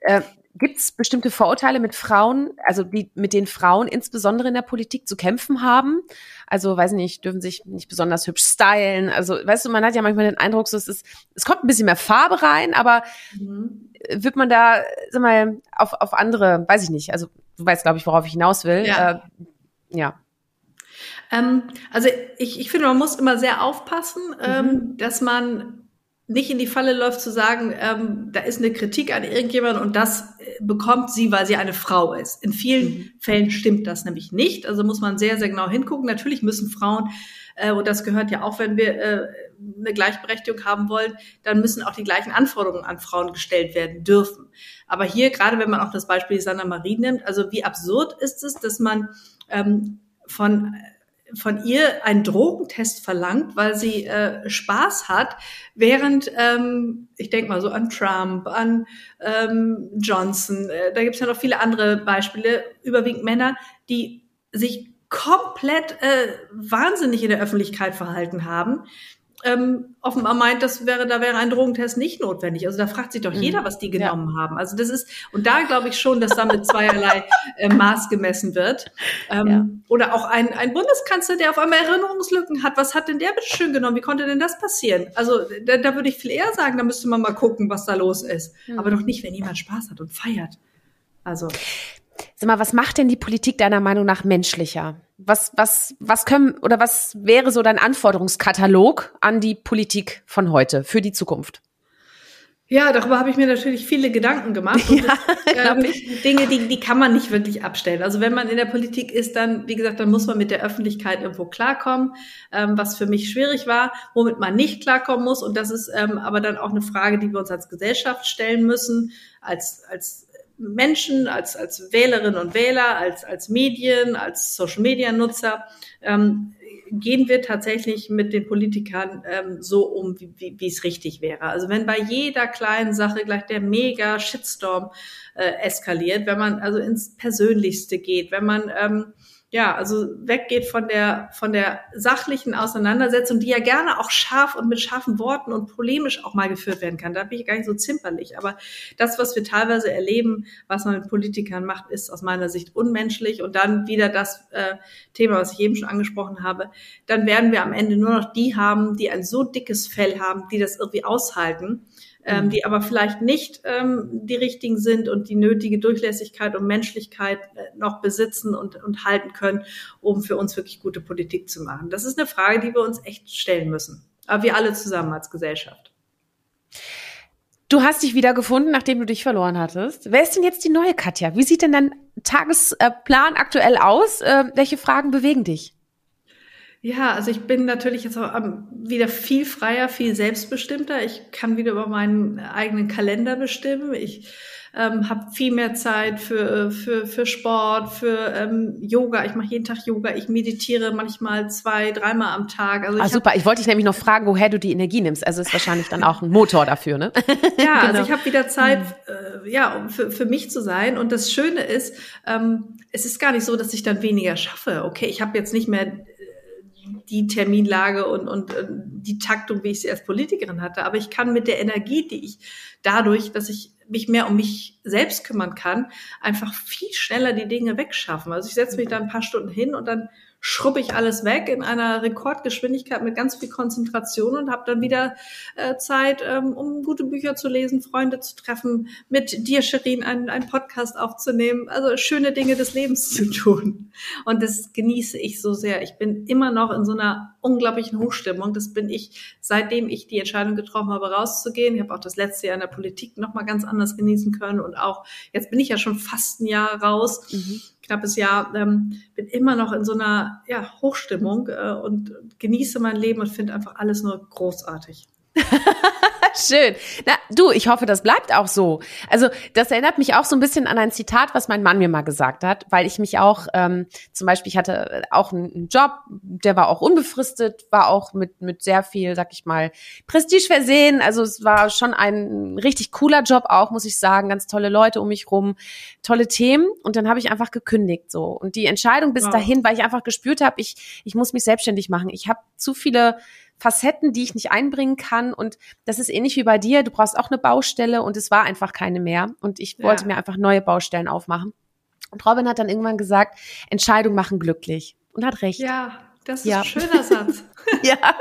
äh, Gibt es bestimmte Vorurteile mit Frauen, also die, mit denen Frauen insbesondere in der Politik zu kämpfen haben? Also, weiß nicht, dürfen sich nicht besonders hübsch stylen. Also, weißt du, man hat ja manchmal den Eindruck, so, es, ist, es kommt ein bisschen mehr Farbe rein, aber mhm. wird man da, sag mal, auf, auf andere, weiß ich nicht, also du weißt, glaube ich, worauf ich hinaus will. Ja. Äh, ja. Ähm, also ich, ich finde, man muss immer sehr aufpassen, ähm, mhm. dass man nicht in die Falle läuft zu sagen, ähm, da ist eine Kritik an irgendjemand und das äh, bekommt sie, weil sie eine Frau ist. In vielen mhm. Fällen stimmt das nämlich nicht. Also muss man sehr, sehr genau hingucken. Natürlich müssen Frauen, äh, und das gehört ja auch, wenn wir äh, eine Gleichberechtigung haben wollen, dann müssen auch die gleichen Anforderungen an Frauen gestellt werden dürfen. Aber hier, gerade wenn man auch das Beispiel Sanna Marie nimmt, also wie absurd ist es, dass man ähm, von von ihr einen Drogentest verlangt, weil sie äh, Spaß hat, während ähm, ich denke mal so an Trump, an ähm, Johnson, äh, da gibt es ja noch viele andere Beispiele, überwiegend Männer, die sich komplett äh, wahnsinnig in der Öffentlichkeit verhalten haben, ähm, offenbar meint, das wäre, da wäre ein Drogentest nicht notwendig. Also da fragt sich doch mhm. jeder, was die genommen ja. haben. Also das ist, und da glaube ich schon, dass da mit zweierlei äh, Maß gemessen wird. Ähm, ja. Oder auch ein, ein Bundeskanzler, der auf einmal Erinnerungslücken hat. Was hat denn der bitte schön genommen? Wie konnte denn das passieren? Also da, da würde ich viel eher sagen, da müsste man mal gucken, was da los ist. Mhm. Aber doch nicht, wenn jemand Spaß hat und feiert. Also. Sag mal, was macht denn die Politik deiner Meinung nach menschlicher? Was, was, was können oder was wäre so dein Anforderungskatalog an die Politik von heute für die Zukunft? Ja, darüber habe ich mir natürlich viele Gedanken gemacht. Und ja, das, ähm, Dinge, die, die kann man nicht wirklich abstellen. Also wenn man in der Politik ist, dann, wie gesagt, dann muss man mit der Öffentlichkeit irgendwo klarkommen, ähm, was für mich schwierig war, womit man nicht klarkommen muss. Und das ist ähm, aber dann auch eine Frage, die wir uns als Gesellschaft stellen müssen, als, als Menschen, als, als Wählerinnen und Wähler, als, als Medien, als Social-Media-Nutzer. Ähm, gehen wir tatsächlich mit den Politikern ähm, so um, wie, wie, es richtig wäre. Also wenn bei jeder kleinen Sache gleich der mega Shitstorm äh, eskaliert, wenn man also ins Persönlichste geht, wenn man ähm, ja, also weggeht von der, von der sachlichen Auseinandersetzung, die ja gerne auch scharf und mit scharfen Worten und polemisch auch mal geführt werden kann. Da bin ich gar nicht so zimperlich. Aber das, was wir teilweise erleben, was man mit Politikern macht, ist aus meiner Sicht unmenschlich. Und dann wieder das äh, Thema, was ich eben schon angesprochen habe, dann werden wir am Ende nur noch die haben, die ein so dickes Fell haben, die das irgendwie aushalten ähm, mhm. die aber vielleicht nicht ähm, die richtigen sind und die nötige Durchlässigkeit und Menschlichkeit äh, noch besitzen und, und halten können, um für uns wirklich gute Politik zu machen. Das ist eine Frage, die wir uns echt stellen müssen. Aber wir alle zusammen als Gesellschaft. Du hast dich wieder gefunden, nachdem du dich verloren hattest. Wer ist denn jetzt die neue Katja? Wie sieht denn dein Tagesplan aktuell aus? Äh, welche Fragen bewegen dich? Ja, also ich bin natürlich jetzt auch wieder viel freier, viel selbstbestimmter. Ich kann wieder über meinen eigenen Kalender bestimmen. Ich ähm, habe viel mehr Zeit für, für, für Sport, für ähm, Yoga. Ich mache jeden Tag Yoga. Ich meditiere manchmal zwei, dreimal am Tag. Also ah, super. ich wollte dich nämlich noch fragen, woher du die Energie nimmst. Also ist wahrscheinlich dann auch ein Motor dafür, ne? Ja, also genau. also ich habe wieder Zeit, äh, ja, um für, für mich zu sein. Und das Schöne ist, ähm, es ist gar nicht so, dass ich dann weniger schaffe. Okay, ich habe jetzt nicht mehr die Terminlage und, und äh, die Taktung, wie ich sie als Politikerin hatte. Aber ich kann mit der Energie, die ich dadurch, dass ich mich mehr um mich selbst kümmern kann, einfach viel schneller die Dinge wegschaffen. Also ich setze mich da ein paar Stunden hin und dann schrubbe ich alles weg in einer Rekordgeschwindigkeit mit ganz viel Konzentration und habe dann wieder äh, Zeit, ähm, um gute Bücher zu lesen, Freunde zu treffen, mit dir, Sherin, einen, einen Podcast aufzunehmen, also schöne Dinge des Lebens zu tun. Und das genieße ich so sehr. Ich bin immer noch in so einer unglaublichen Hochstimmung. Das bin ich, seitdem ich die Entscheidung getroffen habe, rauszugehen. Ich habe auch das letzte Jahr in der Politik noch mal ganz anders genießen können und auch jetzt bin ich ja schon fast ein Jahr raus. Mhm knappes Jahr, ähm, bin immer noch in so einer ja, Hochstimmung äh, und genieße mein Leben und finde einfach alles nur großartig. Schön. Na, du, ich hoffe, das bleibt auch so. Also, das erinnert mich auch so ein bisschen an ein Zitat, was mein Mann mir mal gesagt hat, weil ich mich auch, ähm, zum Beispiel, ich hatte auch einen Job, der war auch unbefristet, war auch mit, mit sehr viel, sag ich mal, Prestige versehen. Also, es war schon ein richtig cooler Job auch, muss ich sagen. Ganz tolle Leute um mich rum, tolle Themen. Und dann habe ich einfach gekündigt, so. Und die Entscheidung bis wow. dahin, weil ich einfach gespürt habe, ich, ich muss mich selbstständig machen. Ich habe zu viele Facetten, die ich nicht einbringen kann. Und das ist ähnlich wie bei dir. Du brauchst auch eine Baustelle und es war einfach keine mehr. Und ich wollte ja. mir einfach neue Baustellen aufmachen. Und Robin hat dann irgendwann gesagt, Entscheidung machen glücklich. Und hat recht. Ja, das ist ja. ein schöner Satz. ja.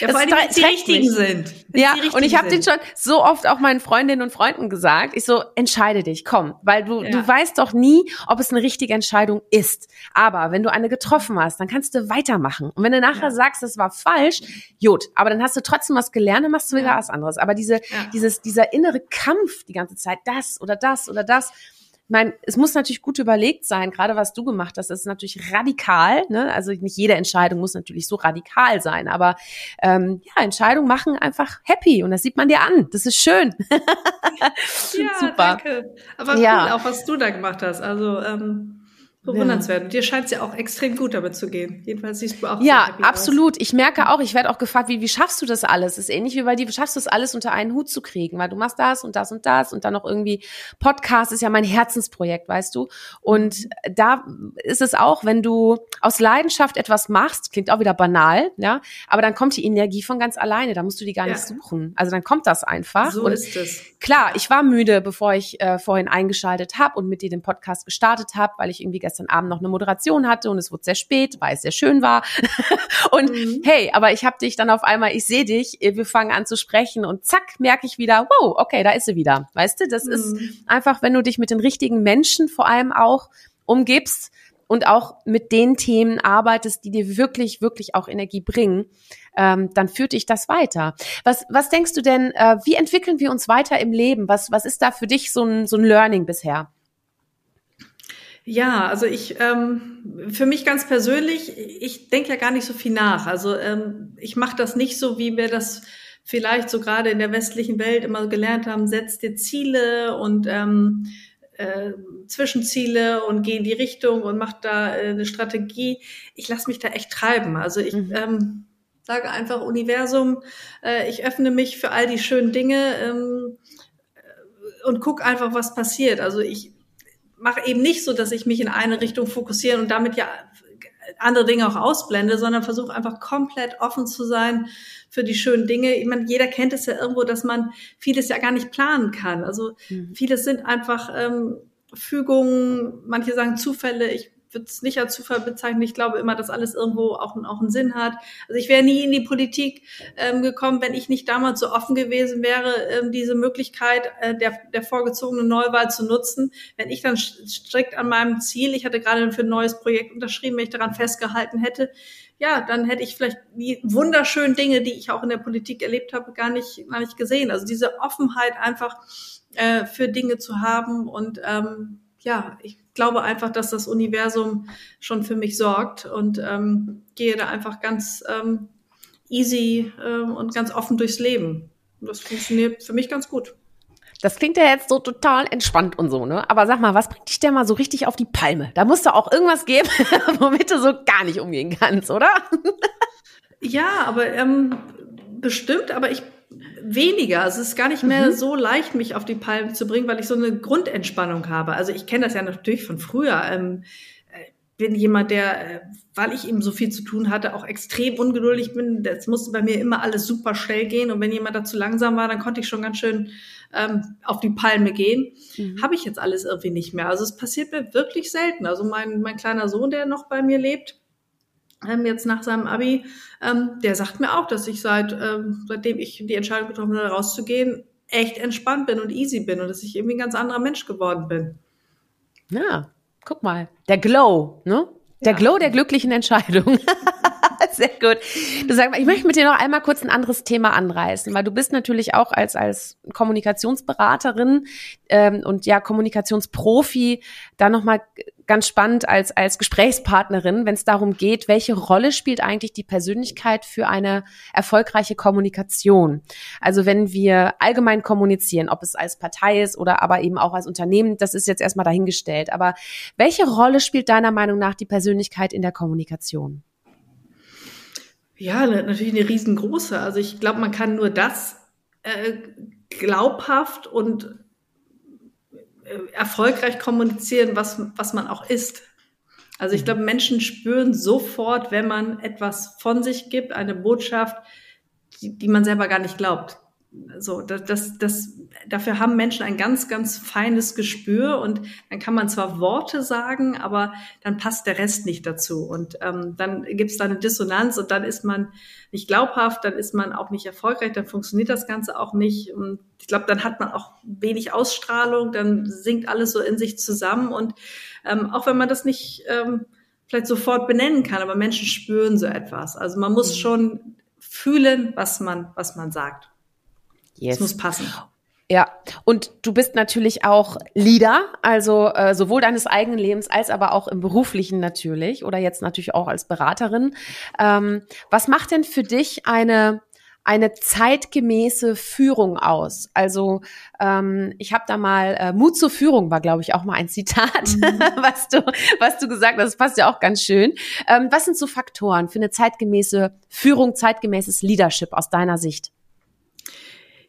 Ja, vor allem, wenn es die richtigen sind. Ja, und ich habe den schon so oft auch meinen Freundinnen und Freunden gesagt. Ich so, entscheide dich, komm, weil du, ja. du weißt doch nie, ob es eine richtige Entscheidung ist. Aber wenn du eine getroffen hast, dann kannst du weitermachen. Und wenn du nachher ja. sagst, das war falsch, gut, aber dann hast du trotzdem was gelernt, dann machst du wieder was anderes. Aber diese, dieses, dieser innere Kampf die ganze Zeit, das oder das oder das, ich meine, es muss natürlich gut überlegt sein, gerade was du gemacht hast, das ist natürlich radikal. Ne? Also nicht jede Entscheidung muss natürlich so radikal sein, aber ähm, ja, Entscheidungen machen einfach happy und das sieht man dir an. Das ist schön. ja, Super. danke. Aber ja. cool, auch was du da gemacht hast. Also ähm, Bewundernswert. Ja. Dir scheint es ja auch extrem gut damit zu gehen. Jedenfalls siehst du auch Ja, absolut. Aus. Ich merke auch, ich werde auch gefragt, wie, wie schaffst du das alles? Ist ähnlich wie bei dir, wie schaffst du das alles unter einen Hut zu kriegen? Weil du machst das und das und das und dann noch irgendwie Podcast ist ja mein Herzensprojekt, weißt du? Und da ist es auch, wenn du aus Leidenschaft etwas machst, klingt auch wieder banal, ja, aber dann kommt die Energie von ganz alleine, da musst du die gar ja. nicht suchen. Also dann kommt das einfach. So und ist es. Klar, ich war müde, bevor ich äh, vorhin eingeschaltet habe und mit dir den Podcast gestartet habe, weil ich irgendwie gestern Abend noch eine Moderation hatte und es wurde sehr spät, weil es sehr schön war. und mhm. hey, aber ich habe dich dann auf einmal, ich sehe dich, wir fangen an zu sprechen und zack, merke ich wieder, wow, okay, da ist sie wieder. Weißt du, das mhm. ist einfach, wenn du dich mit den richtigen Menschen vor allem auch umgibst, und auch mit den Themen arbeitest, die dir wirklich, wirklich auch Energie bringen, ähm, dann führt dich das weiter. Was, was denkst du denn, äh, wie entwickeln wir uns weiter im Leben? Was, was ist da für dich so ein, so ein Learning bisher? Ja, also ich, ähm, für mich ganz persönlich, ich denke ja gar nicht so viel nach. Also ähm, ich mache das nicht so, wie wir das vielleicht so gerade in der westlichen Welt immer gelernt haben, setzt dir Ziele und ähm, äh, Zwischenziele und geh in die Richtung und mach da äh, eine Strategie. Ich lasse mich da echt treiben. Also ich mhm. ähm, sage einfach Universum, äh, ich öffne mich für all die schönen Dinge ähm, und guck einfach, was passiert. Also ich mache eben nicht so, dass ich mich in eine Richtung fokussiere und damit ja andere Dinge auch ausblende, sondern versuche einfach komplett offen zu sein für die schönen Dinge. Ich meine, jeder kennt es ja irgendwo, dass man vieles ja gar nicht planen kann. Also mhm. vieles sind einfach ähm, Fügungen, manche sagen Zufälle. Ich würde es nicht als Zufall bezeichnen. Ich glaube immer, dass alles irgendwo auch, auch einen Sinn hat. Also ich wäre nie in die Politik ähm, gekommen, wenn ich nicht damals so offen gewesen wäre, ähm, diese Möglichkeit äh, der, der vorgezogenen Neuwahl zu nutzen. Wenn ich dann strikt an meinem Ziel, ich hatte gerade für ein neues Projekt unterschrieben, wenn ich daran festgehalten hätte, ja, dann hätte ich vielleicht die wunderschönen Dinge, die ich auch in der Politik erlebt habe, gar nicht, gar nicht gesehen. Also diese Offenheit einfach äh, für Dinge zu haben und ähm, ja, ich glaube einfach, dass das Universum schon für mich sorgt und ähm, gehe da einfach ganz ähm, easy ähm, und ganz offen durchs Leben. Und das funktioniert für mich ganz gut. Das klingt ja jetzt so total entspannt und so, ne? Aber sag mal, was bringt dich denn mal so richtig auf die Palme? Da muss doch auch irgendwas geben, womit du so gar nicht umgehen kannst, oder? ja, aber ähm, bestimmt, aber ich weniger. Also es ist gar nicht mehr mhm. so leicht, mich auf die Palme zu bringen, weil ich so eine Grundentspannung habe. Also ich kenne das ja natürlich von früher. Ähm, äh, bin jemand, der, äh, weil ich eben so viel zu tun hatte, auch extrem ungeduldig bin. Das musste bei mir immer alles super schnell gehen. Und wenn jemand da zu langsam war, dann konnte ich schon ganz schön ähm, auf die Palme gehen. Mhm. Habe ich jetzt alles irgendwie nicht mehr. Also es passiert mir wirklich selten. Also mein, mein kleiner Sohn, der noch bei mir lebt, ähm, jetzt nach seinem Abi, ähm, der sagt mir auch, dass ich seit ähm, seitdem ich die Entscheidung getroffen habe, rauszugehen, echt entspannt bin und easy bin und dass ich irgendwie ein ganz anderer Mensch geworden bin. Ja, guck mal, der Glow, ne? Der ja. Glow der glücklichen Entscheidung. Sehr gut. Du sag mal, ich möchte mit dir noch einmal kurz ein anderes Thema anreißen, weil du bist natürlich auch als als Kommunikationsberaterin ähm, und ja Kommunikationsprofi da noch mal ganz spannend als als Gesprächspartnerin, wenn es darum geht, welche Rolle spielt eigentlich die Persönlichkeit für eine erfolgreiche Kommunikation? Also wenn wir allgemein kommunizieren, ob es als Partei ist oder aber eben auch als Unternehmen, das ist jetzt erstmal dahingestellt. Aber welche Rolle spielt deiner Meinung nach die Persönlichkeit in der Kommunikation? Ja, natürlich eine riesengroße. Also ich glaube, man kann nur das äh, glaubhaft und erfolgreich kommunizieren, was, was man auch ist. Also ich mhm. glaube, Menschen spüren sofort, wenn man etwas von sich gibt, eine Botschaft, die, die man selber gar nicht glaubt. So, das, das, das, dafür haben Menschen ein ganz, ganz feines Gespür und dann kann man zwar Worte sagen, aber dann passt der Rest nicht dazu und ähm, dann gibt es da eine Dissonanz und dann ist man nicht glaubhaft, dann ist man auch nicht erfolgreich, dann funktioniert das Ganze auch nicht und ich glaube, dann hat man auch wenig Ausstrahlung, dann sinkt alles so in sich zusammen und ähm, auch wenn man das nicht ähm, vielleicht sofort benennen kann, aber Menschen spüren so etwas. Also man muss mhm. schon fühlen, was man, was man sagt. Yes. Es muss passen. Ja, und du bist natürlich auch Leader, also äh, sowohl deines eigenen Lebens als aber auch im beruflichen natürlich oder jetzt natürlich auch als Beraterin. Ähm, was macht denn für dich eine eine zeitgemäße Führung aus? Also ähm, ich habe da mal äh, Mut zur Führung war, glaube ich, auch mal ein Zitat, mhm. was du was du gesagt hast. Das passt ja auch ganz schön. Ähm, was sind so Faktoren für eine zeitgemäße Führung, zeitgemäßes Leadership aus deiner Sicht?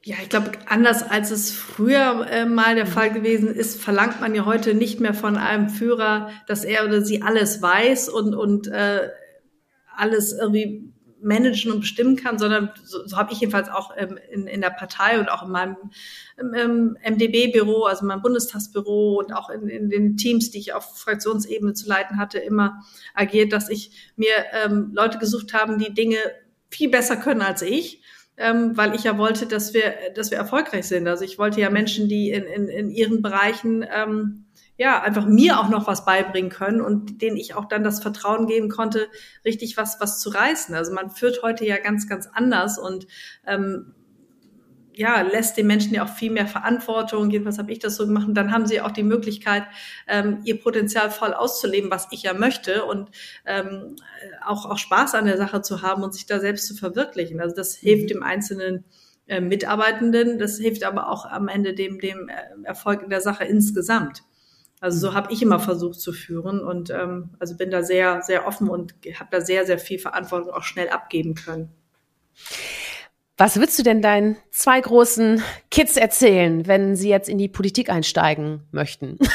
Ja, ich glaube, anders als es früher äh, mal der Fall gewesen ist, verlangt man ja heute nicht mehr von einem Führer, dass er oder sie alles weiß und, und äh, alles irgendwie managen und bestimmen kann, sondern so, so habe ich jedenfalls auch ähm, in, in der Partei und auch in meinem ähm, MDB-Büro, also meinem Bundestagsbüro und auch in, in den Teams, die ich auf Fraktionsebene zu leiten hatte, immer agiert, dass ich mir ähm, Leute gesucht haben, die Dinge viel besser können als ich ähm, weil ich ja wollte, dass wir, dass wir erfolgreich sind. Also ich wollte ja Menschen, die in, in, in ihren Bereichen ähm, ja, einfach mir auch noch was beibringen können und denen ich auch dann das Vertrauen geben konnte, richtig was, was zu reißen. Also man führt heute ja ganz, ganz anders und ähm, ja, lässt den Menschen ja auch viel mehr Verantwortung. Jedenfalls habe ich das so gemacht. Und dann haben sie auch die Möglichkeit, ähm, ihr Potenzial voll auszuleben, was ich ja möchte und ähm, auch, auch Spaß an der Sache zu haben und sich da selbst zu verwirklichen. Also das hilft mhm. dem Einzelnen äh, Mitarbeitenden, das hilft aber auch am Ende dem, dem äh, Erfolg in der Sache insgesamt. Also so habe ich immer versucht zu führen und ähm, also bin da sehr, sehr offen und habe da sehr, sehr viel Verantwortung auch schnell abgeben können. Was würdest du denn deinen zwei großen Kids erzählen, wenn sie jetzt in die Politik einsteigen möchten?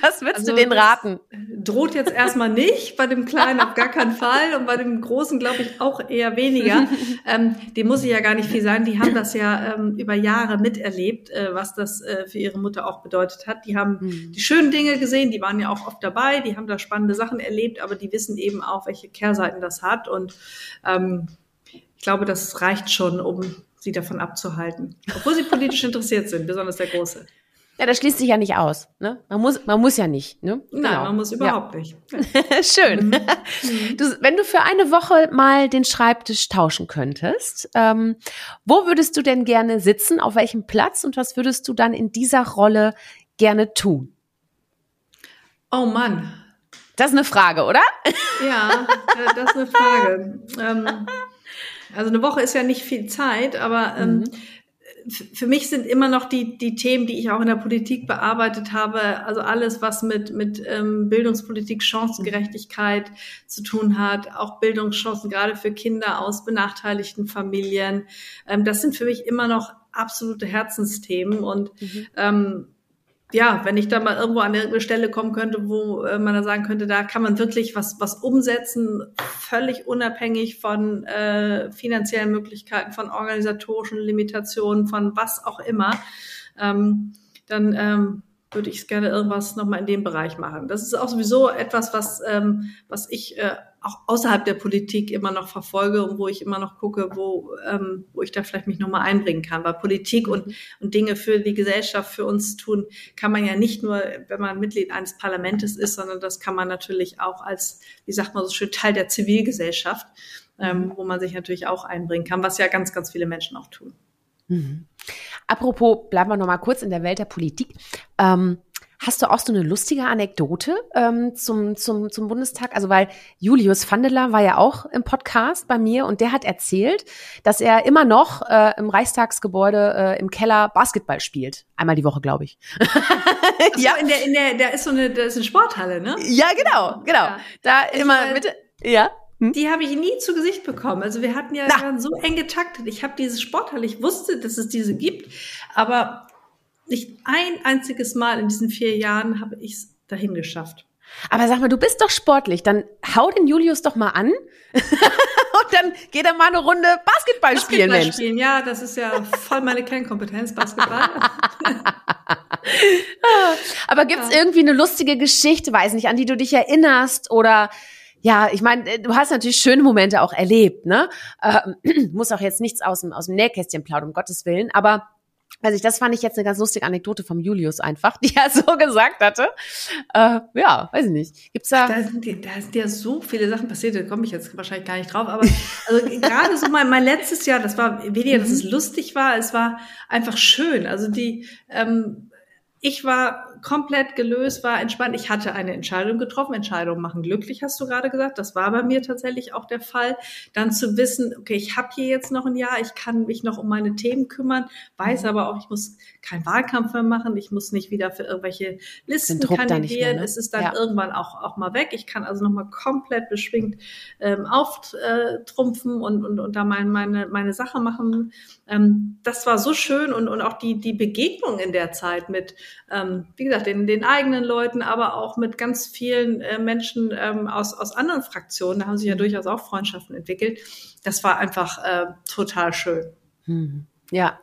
Was würdest also, du denen raten? Droht jetzt erstmal nicht, bei dem Kleinen auf gar keinen Fall und bei dem Großen glaube ich auch eher weniger. ähm, dem muss ich ja gar nicht viel sagen. Die haben das ja ähm, über Jahre miterlebt, äh, was das äh, für ihre Mutter auch bedeutet hat. Die haben mhm. die schönen Dinge gesehen, die waren ja auch oft dabei, die haben da spannende Sachen erlebt, aber die wissen eben auch, welche Kehrseiten das hat und ähm, glaube, das reicht schon, um sie davon abzuhalten. Obwohl sie politisch interessiert sind, besonders der Große. Ja, das schließt sich ja nicht aus. Ne? Man, muss, man muss ja nicht. Ne? Nein, genau. man muss überhaupt ja. nicht. Schön. Mhm. Du, wenn du für eine Woche mal den Schreibtisch tauschen könntest, ähm, wo würdest du denn gerne sitzen? Auf welchem Platz? Und was würdest du dann in dieser Rolle gerne tun? Oh Mann. Das ist eine Frage, oder? Ja, das ist eine Frage. Ähm, also eine Woche ist ja nicht viel Zeit, aber ähm, mhm. für mich sind immer noch die, die Themen, die ich auch in der Politik bearbeitet habe, also alles, was mit, mit ähm, Bildungspolitik, Chancengerechtigkeit zu tun hat, auch Bildungschancen gerade für Kinder aus benachteiligten Familien, ähm, das sind für mich immer noch absolute Herzensthemen und mhm. ähm, ja, wenn ich da mal irgendwo an irgendeine Stelle kommen könnte, wo äh, man da sagen könnte, da kann man wirklich was, was umsetzen, völlig unabhängig von äh, finanziellen Möglichkeiten, von organisatorischen Limitationen, von was auch immer, ähm, dann ähm, würde ich gerne irgendwas nochmal in dem Bereich machen. Das ist auch sowieso etwas, was, ähm, was ich äh, auch außerhalb der Politik immer noch verfolge und wo ich immer noch gucke, wo, ähm, wo ich da vielleicht mich nochmal einbringen kann. Weil Politik und, und Dinge für die Gesellschaft, für uns tun, kann man ja nicht nur, wenn man Mitglied eines Parlaments ist, sondern das kann man natürlich auch als, wie sagt man so schön, Teil der Zivilgesellschaft, ähm, wo man sich natürlich auch einbringen kann, was ja ganz, ganz viele Menschen auch tun. Mhm. Apropos, bleiben wir noch mal kurz in der Welt der Politik. Ähm, hast du auch so eine lustige Anekdote ähm, zum, zum, zum Bundestag? Also, weil Julius Vandeler war ja auch im Podcast bei mir und der hat erzählt, dass er immer noch äh, im Reichstagsgebäude äh, im Keller Basketball spielt. Einmal die Woche, glaube ich. So, ja, in der, in der, da ist so eine, da ist eine Sporthalle, ne? Ja, genau, genau. Ja. Da ich immer mit, ja. Hm? Die habe ich nie zu Gesicht bekommen. Also wir hatten ja so eng getaktet. Ich habe diese Sporthalle, ich wusste, dass es diese gibt, aber nicht ein einziges Mal in diesen vier Jahren habe ich es dahin geschafft. Aber sag mal, du bist doch sportlich, dann hau den Julius doch mal an und dann geht er mal eine Runde Basketball, spielen, Basketball Mensch. spielen, ja, das ist ja voll meine Kernkompetenz, Basketball. Aber gibt's ja. irgendwie eine lustige Geschichte, weiß nicht, an die du dich erinnerst oder ja, ich meine, äh, du hast natürlich schöne Momente auch erlebt, ne? Äh, muss auch jetzt nichts aus dem, aus dem Nähkästchen plaudern, um Gottes Willen, aber also ich, das fand ich jetzt eine ganz lustige Anekdote vom Julius einfach, die er so gesagt hatte. Äh, ja, weiß ich nicht. Gibt's da? Da sind, die, da sind ja so viele Sachen passiert, da komme ich jetzt wahrscheinlich gar nicht drauf. Aber also gerade so mein, mein letztes Jahr, das war weniger, dass es mhm. lustig war, es war einfach schön. Also die, ähm, ich war komplett gelöst, war entspannt. Ich hatte eine Entscheidung getroffen. Entscheidungen machen glücklich, hast du gerade gesagt. Das war bei mir tatsächlich auch der Fall. Dann zu wissen, okay, ich habe hier jetzt noch ein Jahr, ich kann mich noch um meine Themen kümmern, weiß mhm. aber auch, ich muss keinen Wahlkampf mehr machen, ich muss nicht wieder für irgendwelche Listen kandidieren. Ne? Es ist dann ja. irgendwann auch, auch mal weg. Ich kann also nochmal komplett beschwingt ähm, auftrumpfen und, und, und da mein, meine, meine Sache machen. Ähm, das war so schön und, und auch die, die Begegnung in der Zeit mit, ähm, wie gesagt, gesagt, den, den eigenen Leuten, aber auch mit ganz vielen äh, Menschen ähm, aus, aus anderen Fraktionen. Da haben sich ja durchaus auch Freundschaften entwickelt. Das war einfach äh, total schön. Hm. Ja.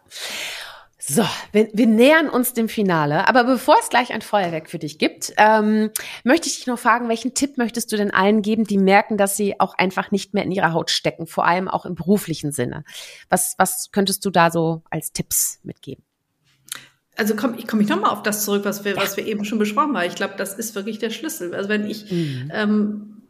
So, wir, wir nähern uns dem Finale. Aber bevor es gleich ein Feuerwerk für dich gibt, ähm, möchte ich dich noch fragen, welchen Tipp möchtest du denn allen geben, die merken, dass sie auch einfach nicht mehr in ihrer Haut stecken, vor allem auch im beruflichen Sinne? Was, was könntest du da so als Tipps mitgeben? Also komm, ich komme ich nochmal auf das zurück, was wir, ja. was wir eben schon besprochen haben. Ich glaube, das ist wirklich der Schlüssel. Also wenn ich mhm. ähm,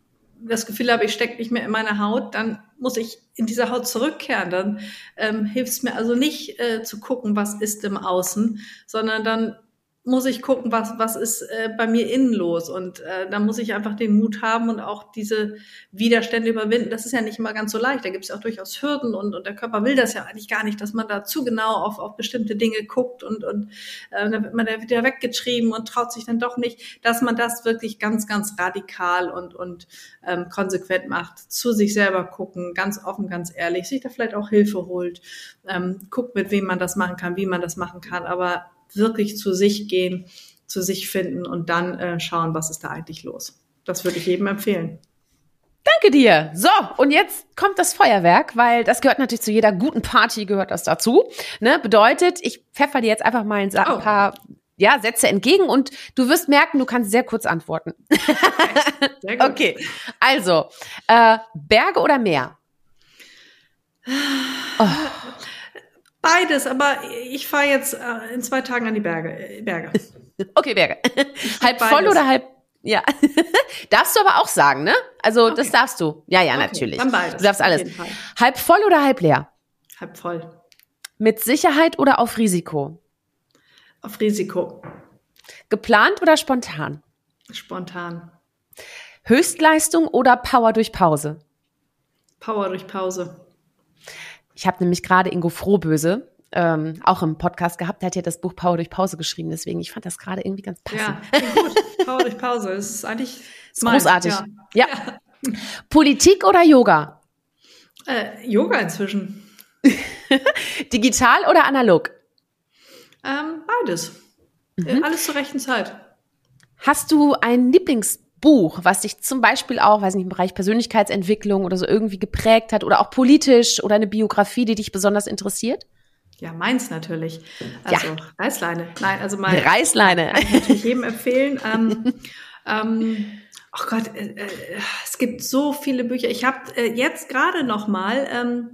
das Gefühl habe, ich stecke nicht mehr in meiner Haut, dann muss ich in diese Haut zurückkehren. Dann ähm, hilft es mir also nicht äh, zu gucken, was ist im Außen, sondern dann muss ich gucken, was, was ist äh, bei mir innen los. Und äh, da muss ich einfach den Mut haben und auch diese Widerstände überwinden. Das ist ja nicht immer ganz so leicht. Da gibt es ja auch durchaus Hürden und, und der Körper will das ja eigentlich gar nicht, dass man da zu genau auf, auf bestimmte Dinge guckt und, und äh, dann wird man da wieder weggetrieben und traut sich dann doch nicht, dass man das wirklich ganz, ganz radikal und, und ähm, konsequent macht. Zu sich selber gucken, ganz offen, ganz ehrlich, sich da vielleicht auch Hilfe holt, ähm, guckt, mit wem man das machen kann, wie man das machen kann, aber wirklich zu sich gehen, zu sich finden und dann äh, schauen, was ist da eigentlich los. Das würde ich jedem empfehlen. Danke dir. So, und jetzt kommt das Feuerwerk, weil das gehört natürlich zu jeder guten Party, gehört das dazu. Ne? Bedeutet, ich pfeffer dir jetzt einfach mal ein, oh. paar ja, Sätze entgegen und du wirst merken, du kannst sehr kurz antworten. Okay, sehr gut. okay. also, äh, Berge oder Meer? Oh. Beides, aber ich fahre jetzt äh, in zwei Tagen an die Berge. Äh, Berge. okay, Berge. halb beides. voll oder halb ja. darfst du aber auch sagen, ne? Also okay. das darfst du. Ja, ja, okay, natürlich. Dann beides. Du darfst alles. Halb voll oder halb leer? Halb voll. Mit Sicherheit oder auf Risiko? Auf Risiko. Geplant oder spontan? Spontan. Höchstleistung oder Power durch Pause? Power durch Pause. Ich habe nämlich gerade Ingo Frohböse ähm, auch im Podcast gehabt. Der hat ja das Buch Power durch Pause geschrieben. Deswegen, ich fand das gerade irgendwie ganz passend. Ja, gut. Power durch Pause. Das ist eigentlich ist großartig. Ja. ja. Politik oder Yoga? Äh, Yoga inzwischen. Digital oder analog? Ähm, beides. Mhm. Alles zur rechten Zeit. Hast du ein Lieblings Buch, was dich zum Beispiel auch, weiß nicht, im Bereich Persönlichkeitsentwicklung oder so irgendwie geprägt hat oder auch politisch oder eine Biografie, die dich besonders interessiert? Ja, meins natürlich. Also ja. Reißleine. Nein, also mal. Reißleine. Kann ich natürlich jedem empfehlen. ähm, ähm, oh Gott, äh, äh, es gibt so viele Bücher. Ich habe äh, jetzt gerade noch mal ähm,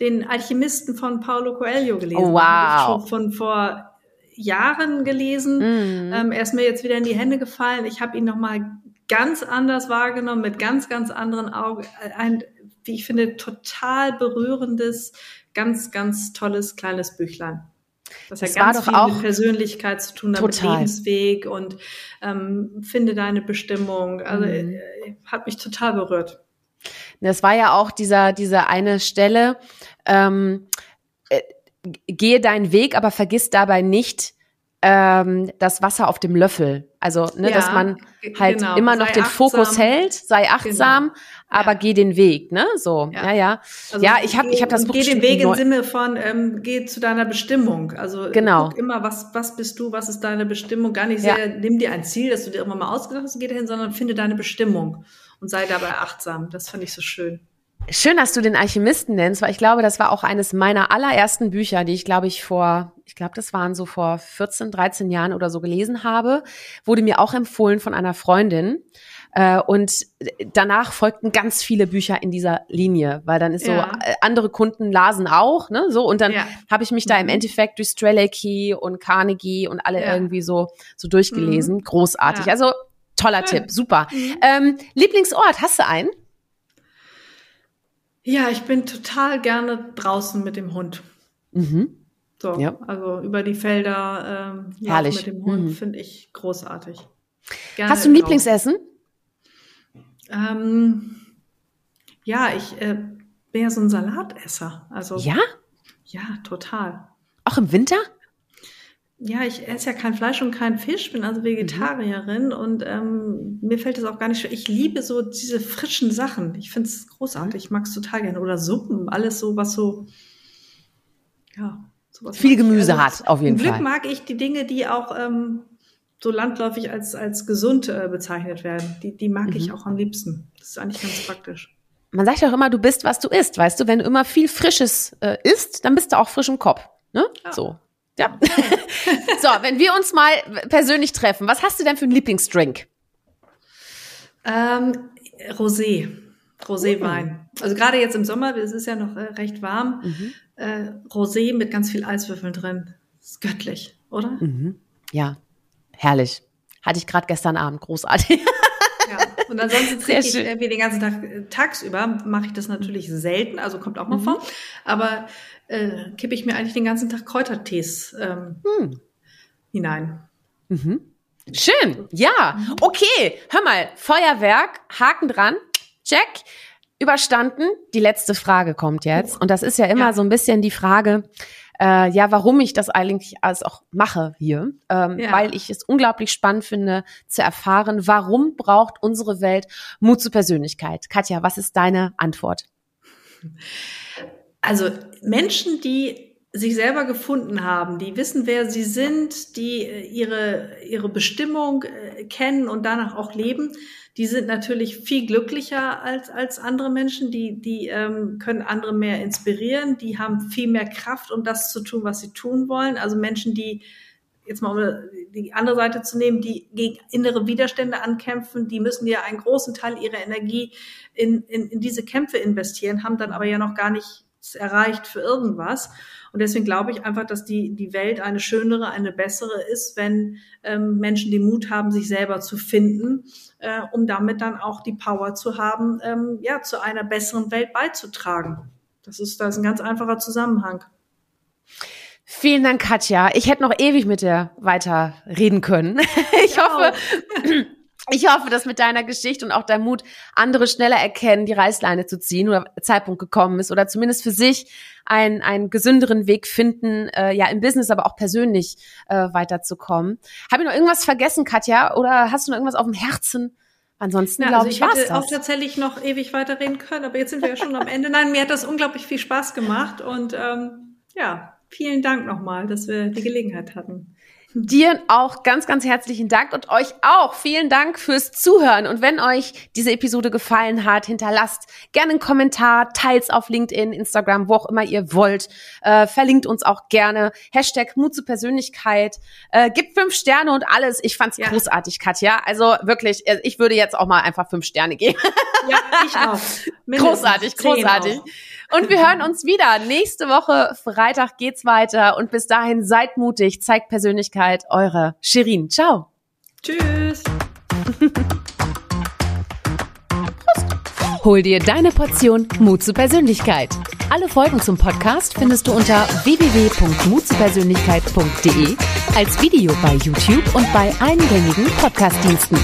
den Alchemisten von Paulo Coelho gelesen. Oh, wow. Von vor Jahren gelesen. Mm. Ähm, er ist mir jetzt wieder in die Hände gefallen. Ich habe ihn noch mal ganz anders wahrgenommen, mit ganz, ganz anderen Augen. Ein, wie ich finde, total berührendes, ganz, ganz tolles kleines Büchlein. Das, das hat ganz viel mit Persönlichkeit zu tun, mit Lebensweg und ähm, finde deine Bestimmung. Also mhm. äh, hat mich total berührt. Das war ja auch dieser, diese eine Stelle, ähm, äh, gehe deinen Weg, aber vergiss dabei nicht, ähm, das Wasser auf dem Löffel. Also, ne, ja, dass man halt genau. immer noch sei den achtsam. Fokus hält, sei achtsam, genau. aber ja. geh den Weg, ne? So, ja, ja. Ja, also ja ich habe ich hab das Buch Geh den Weg im Sinne von, ähm, geh zu deiner Bestimmung. Also genau. guck immer, was, was bist du, was ist deine Bestimmung? Gar nicht sehr, nimm dir ein Ziel, dass du dir irgendwann mal ausgedacht hast, geh dahin, sondern finde deine Bestimmung und sei dabei achtsam. Das fand ich so schön. Schön, dass du den Alchemisten nennst, weil ich glaube, das war auch eines meiner allerersten Bücher, die ich, glaube ich, vor, ich glaube, das waren so vor 14, 13 Jahren oder so gelesen habe. Wurde mir auch empfohlen von einer Freundin. Äh, und danach folgten ganz viele Bücher in dieser Linie, weil dann ist so, ja. Äh, andere Kunden lasen auch, ne, so, und dann ja. habe ich mich da im mhm. Endeffekt durch Strelacki und Carnegie und alle ja. irgendwie so, so durchgelesen. Mhm. Großartig. Also, toller Schön. Tipp, super. Mhm. Ähm, Lieblingsort, hast du einen? Ja, ich bin total gerne draußen mit dem Hund. Mhm. So, ja. also über die Felder ähm, Herrlich. mit dem Hund mhm. finde ich großartig. Gerne Hast du ein Lieblingsessen? Ähm, ja, ich äh, bin ja so ein Salatesser. Also ja, ja, total. Auch im Winter? Ja, ich esse ja kein Fleisch und kein Fisch, bin also Vegetarierin mhm. und ähm, mir fällt es auch gar nicht schwer. Ich liebe so diese frischen Sachen. Ich finde es großartig. Ich mag es total gerne. Oder Suppen, alles so, was so, ja, sowas. Viel Gemüse also, hat, auf jeden Glück Fall. mag ich die Dinge, die auch ähm, so landläufig als, als gesund äh, bezeichnet werden. Die, die mag mhm. ich auch am liebsten. Das ist eigentlich ganz praktisch. Man sagt ja auch immer, du bist, was du isst, weißt du? Wenn du immer viel Frisches äh, isst, dann bist du auch frisch im Kopf. Ne? Ja. So. Ja. so, wenn wir uns mal persönlich treffen, was hast du denn für einen Lieblingsdrink? Ähm, Rosé. Roséwein. Mhm. Also gerade jetzt im Sommer, es ist ja noch äh, recht warm. Mhm. Äh, Rosé mit ganz viel Eiswürfeln drin. Ist göttlich. oder? Mhm. Ja, herrlich. Hatte ich gerade gestern Abend, großartig. Und ansonsten trinke ich äh, wie den ganzen Tag äh, tagsüber mache ich das natürlich selten, also kommt auch mal mhm. vor. Aber äh, kippe ich mir eigentlich den ganzen Tag Kräutertees ähm, mhm. hinein. Mhm. Schön, ja. Mhm. Okay, hör mal, Feuerwerk, Haken dran, check. Überstanden. Die letzte Frage kommt jetzt. Und das ist ja immer ja. so ein bisschen die Frage, äh, ja, warum ich das eigentlich alles auch mache hier, ähm, ja. weil ich es unglaublich spannend finde zu erfahren, warum braucht unsere Welt Mut zur Persönlichkeit. Katja, was ist deine Antwort? Also Menschen, die sich selber gefunden haben, die wissen, wer sie sind, die äh, ihre, ihre Bestimmung äh, kennen und danach auch leben, die sind natürlich viel glücklicher als, als andere Menschen, die, die ähm, können andere mehr inspirieren, die haben viel mehr Kraft, um das zu tun, was sie tun wollen. Also Menschen, die jetzt mal um die andere Seite zu nehmen, die gegen innere Widerstände ankämpfen, die müssen ja einen großen Teil ihrer Energie in, in, in diese Kämpfe investieren, haben dann aber ja noch gar nicht erreicht für irgendwas. Und deswegen glaube ich einfach, dass die, die Welt eine schönere, eine bessere ist, wenn ähm, Menschen den Mut haben, sich selber zu finden, äh, um damit dann auch die Power zu haben, ähm, ja, zu einer besseren Welt beizutragen. Das ist, das ist ein ganz einfacher Zusammenhang. Vielen Dank, Katja. Ich hätte noch ewig mit dir weiter reden können. Ich ja. hoffe, ich hoffe, dass mit deiner Geschichte und auch deinem Mut andere schneller erkennen, die Reißleine zu ziehen oder Zeitpunkt gekommen ist oder zumindest für sich einen, einen gesünderen Weg finden, äh, ja im Business, aber auch persönlich äh, weiterzukommen. Habe ich noch irgendwas vergessen, Katja? Oder hast du noch irgendwas auf dem Herzen? Ansonsten ja, glaube also ich, ich hätte auch tatsächlich noch ewig weiterreden können, aber jetzt sind wir ja schon am Ende. Nein, mir hat das unglaublich viel Spaß gemacht und ähm, ja, vielen Dank nochmal, dass wir die Gelegenheit hatten. Dir auch ganz, ganz herzlichen Dank und euch auch vielen Dank fürs Zuhören. Und wenn euch diese Episode gefallen hat, hinterlasst gerne einen Kommentar, teils auf LinkedIn, Instagram, wo auch immer ihr wollt. Äh, verlinkt uns auch gerne. Hashtag Mut zur Persönlichkeit. Äh, gibt fünf Sterne und alles. Ich fand's ja. großartig, Katja. Also wirklich, äh, ich würde jetzt auch mal einfach fünf Sterne geben. Ja, ich auch. Mindestens großartig, großartig. Und wir hören uns wieder. Nächste Woche, Freitag geht's weiter. Und bis dahin seid mutig, zeigt Persönlichkeit. Eure Shirin. Ciao. Tschüss. Hol dir deine Portion Mut zur Persönlichkeit. Alle Folgen zum Podcast findest du unter www.mutzupersönlichkeit.de als Video bei YouTube und bei allen gängigen Podcastdiensten.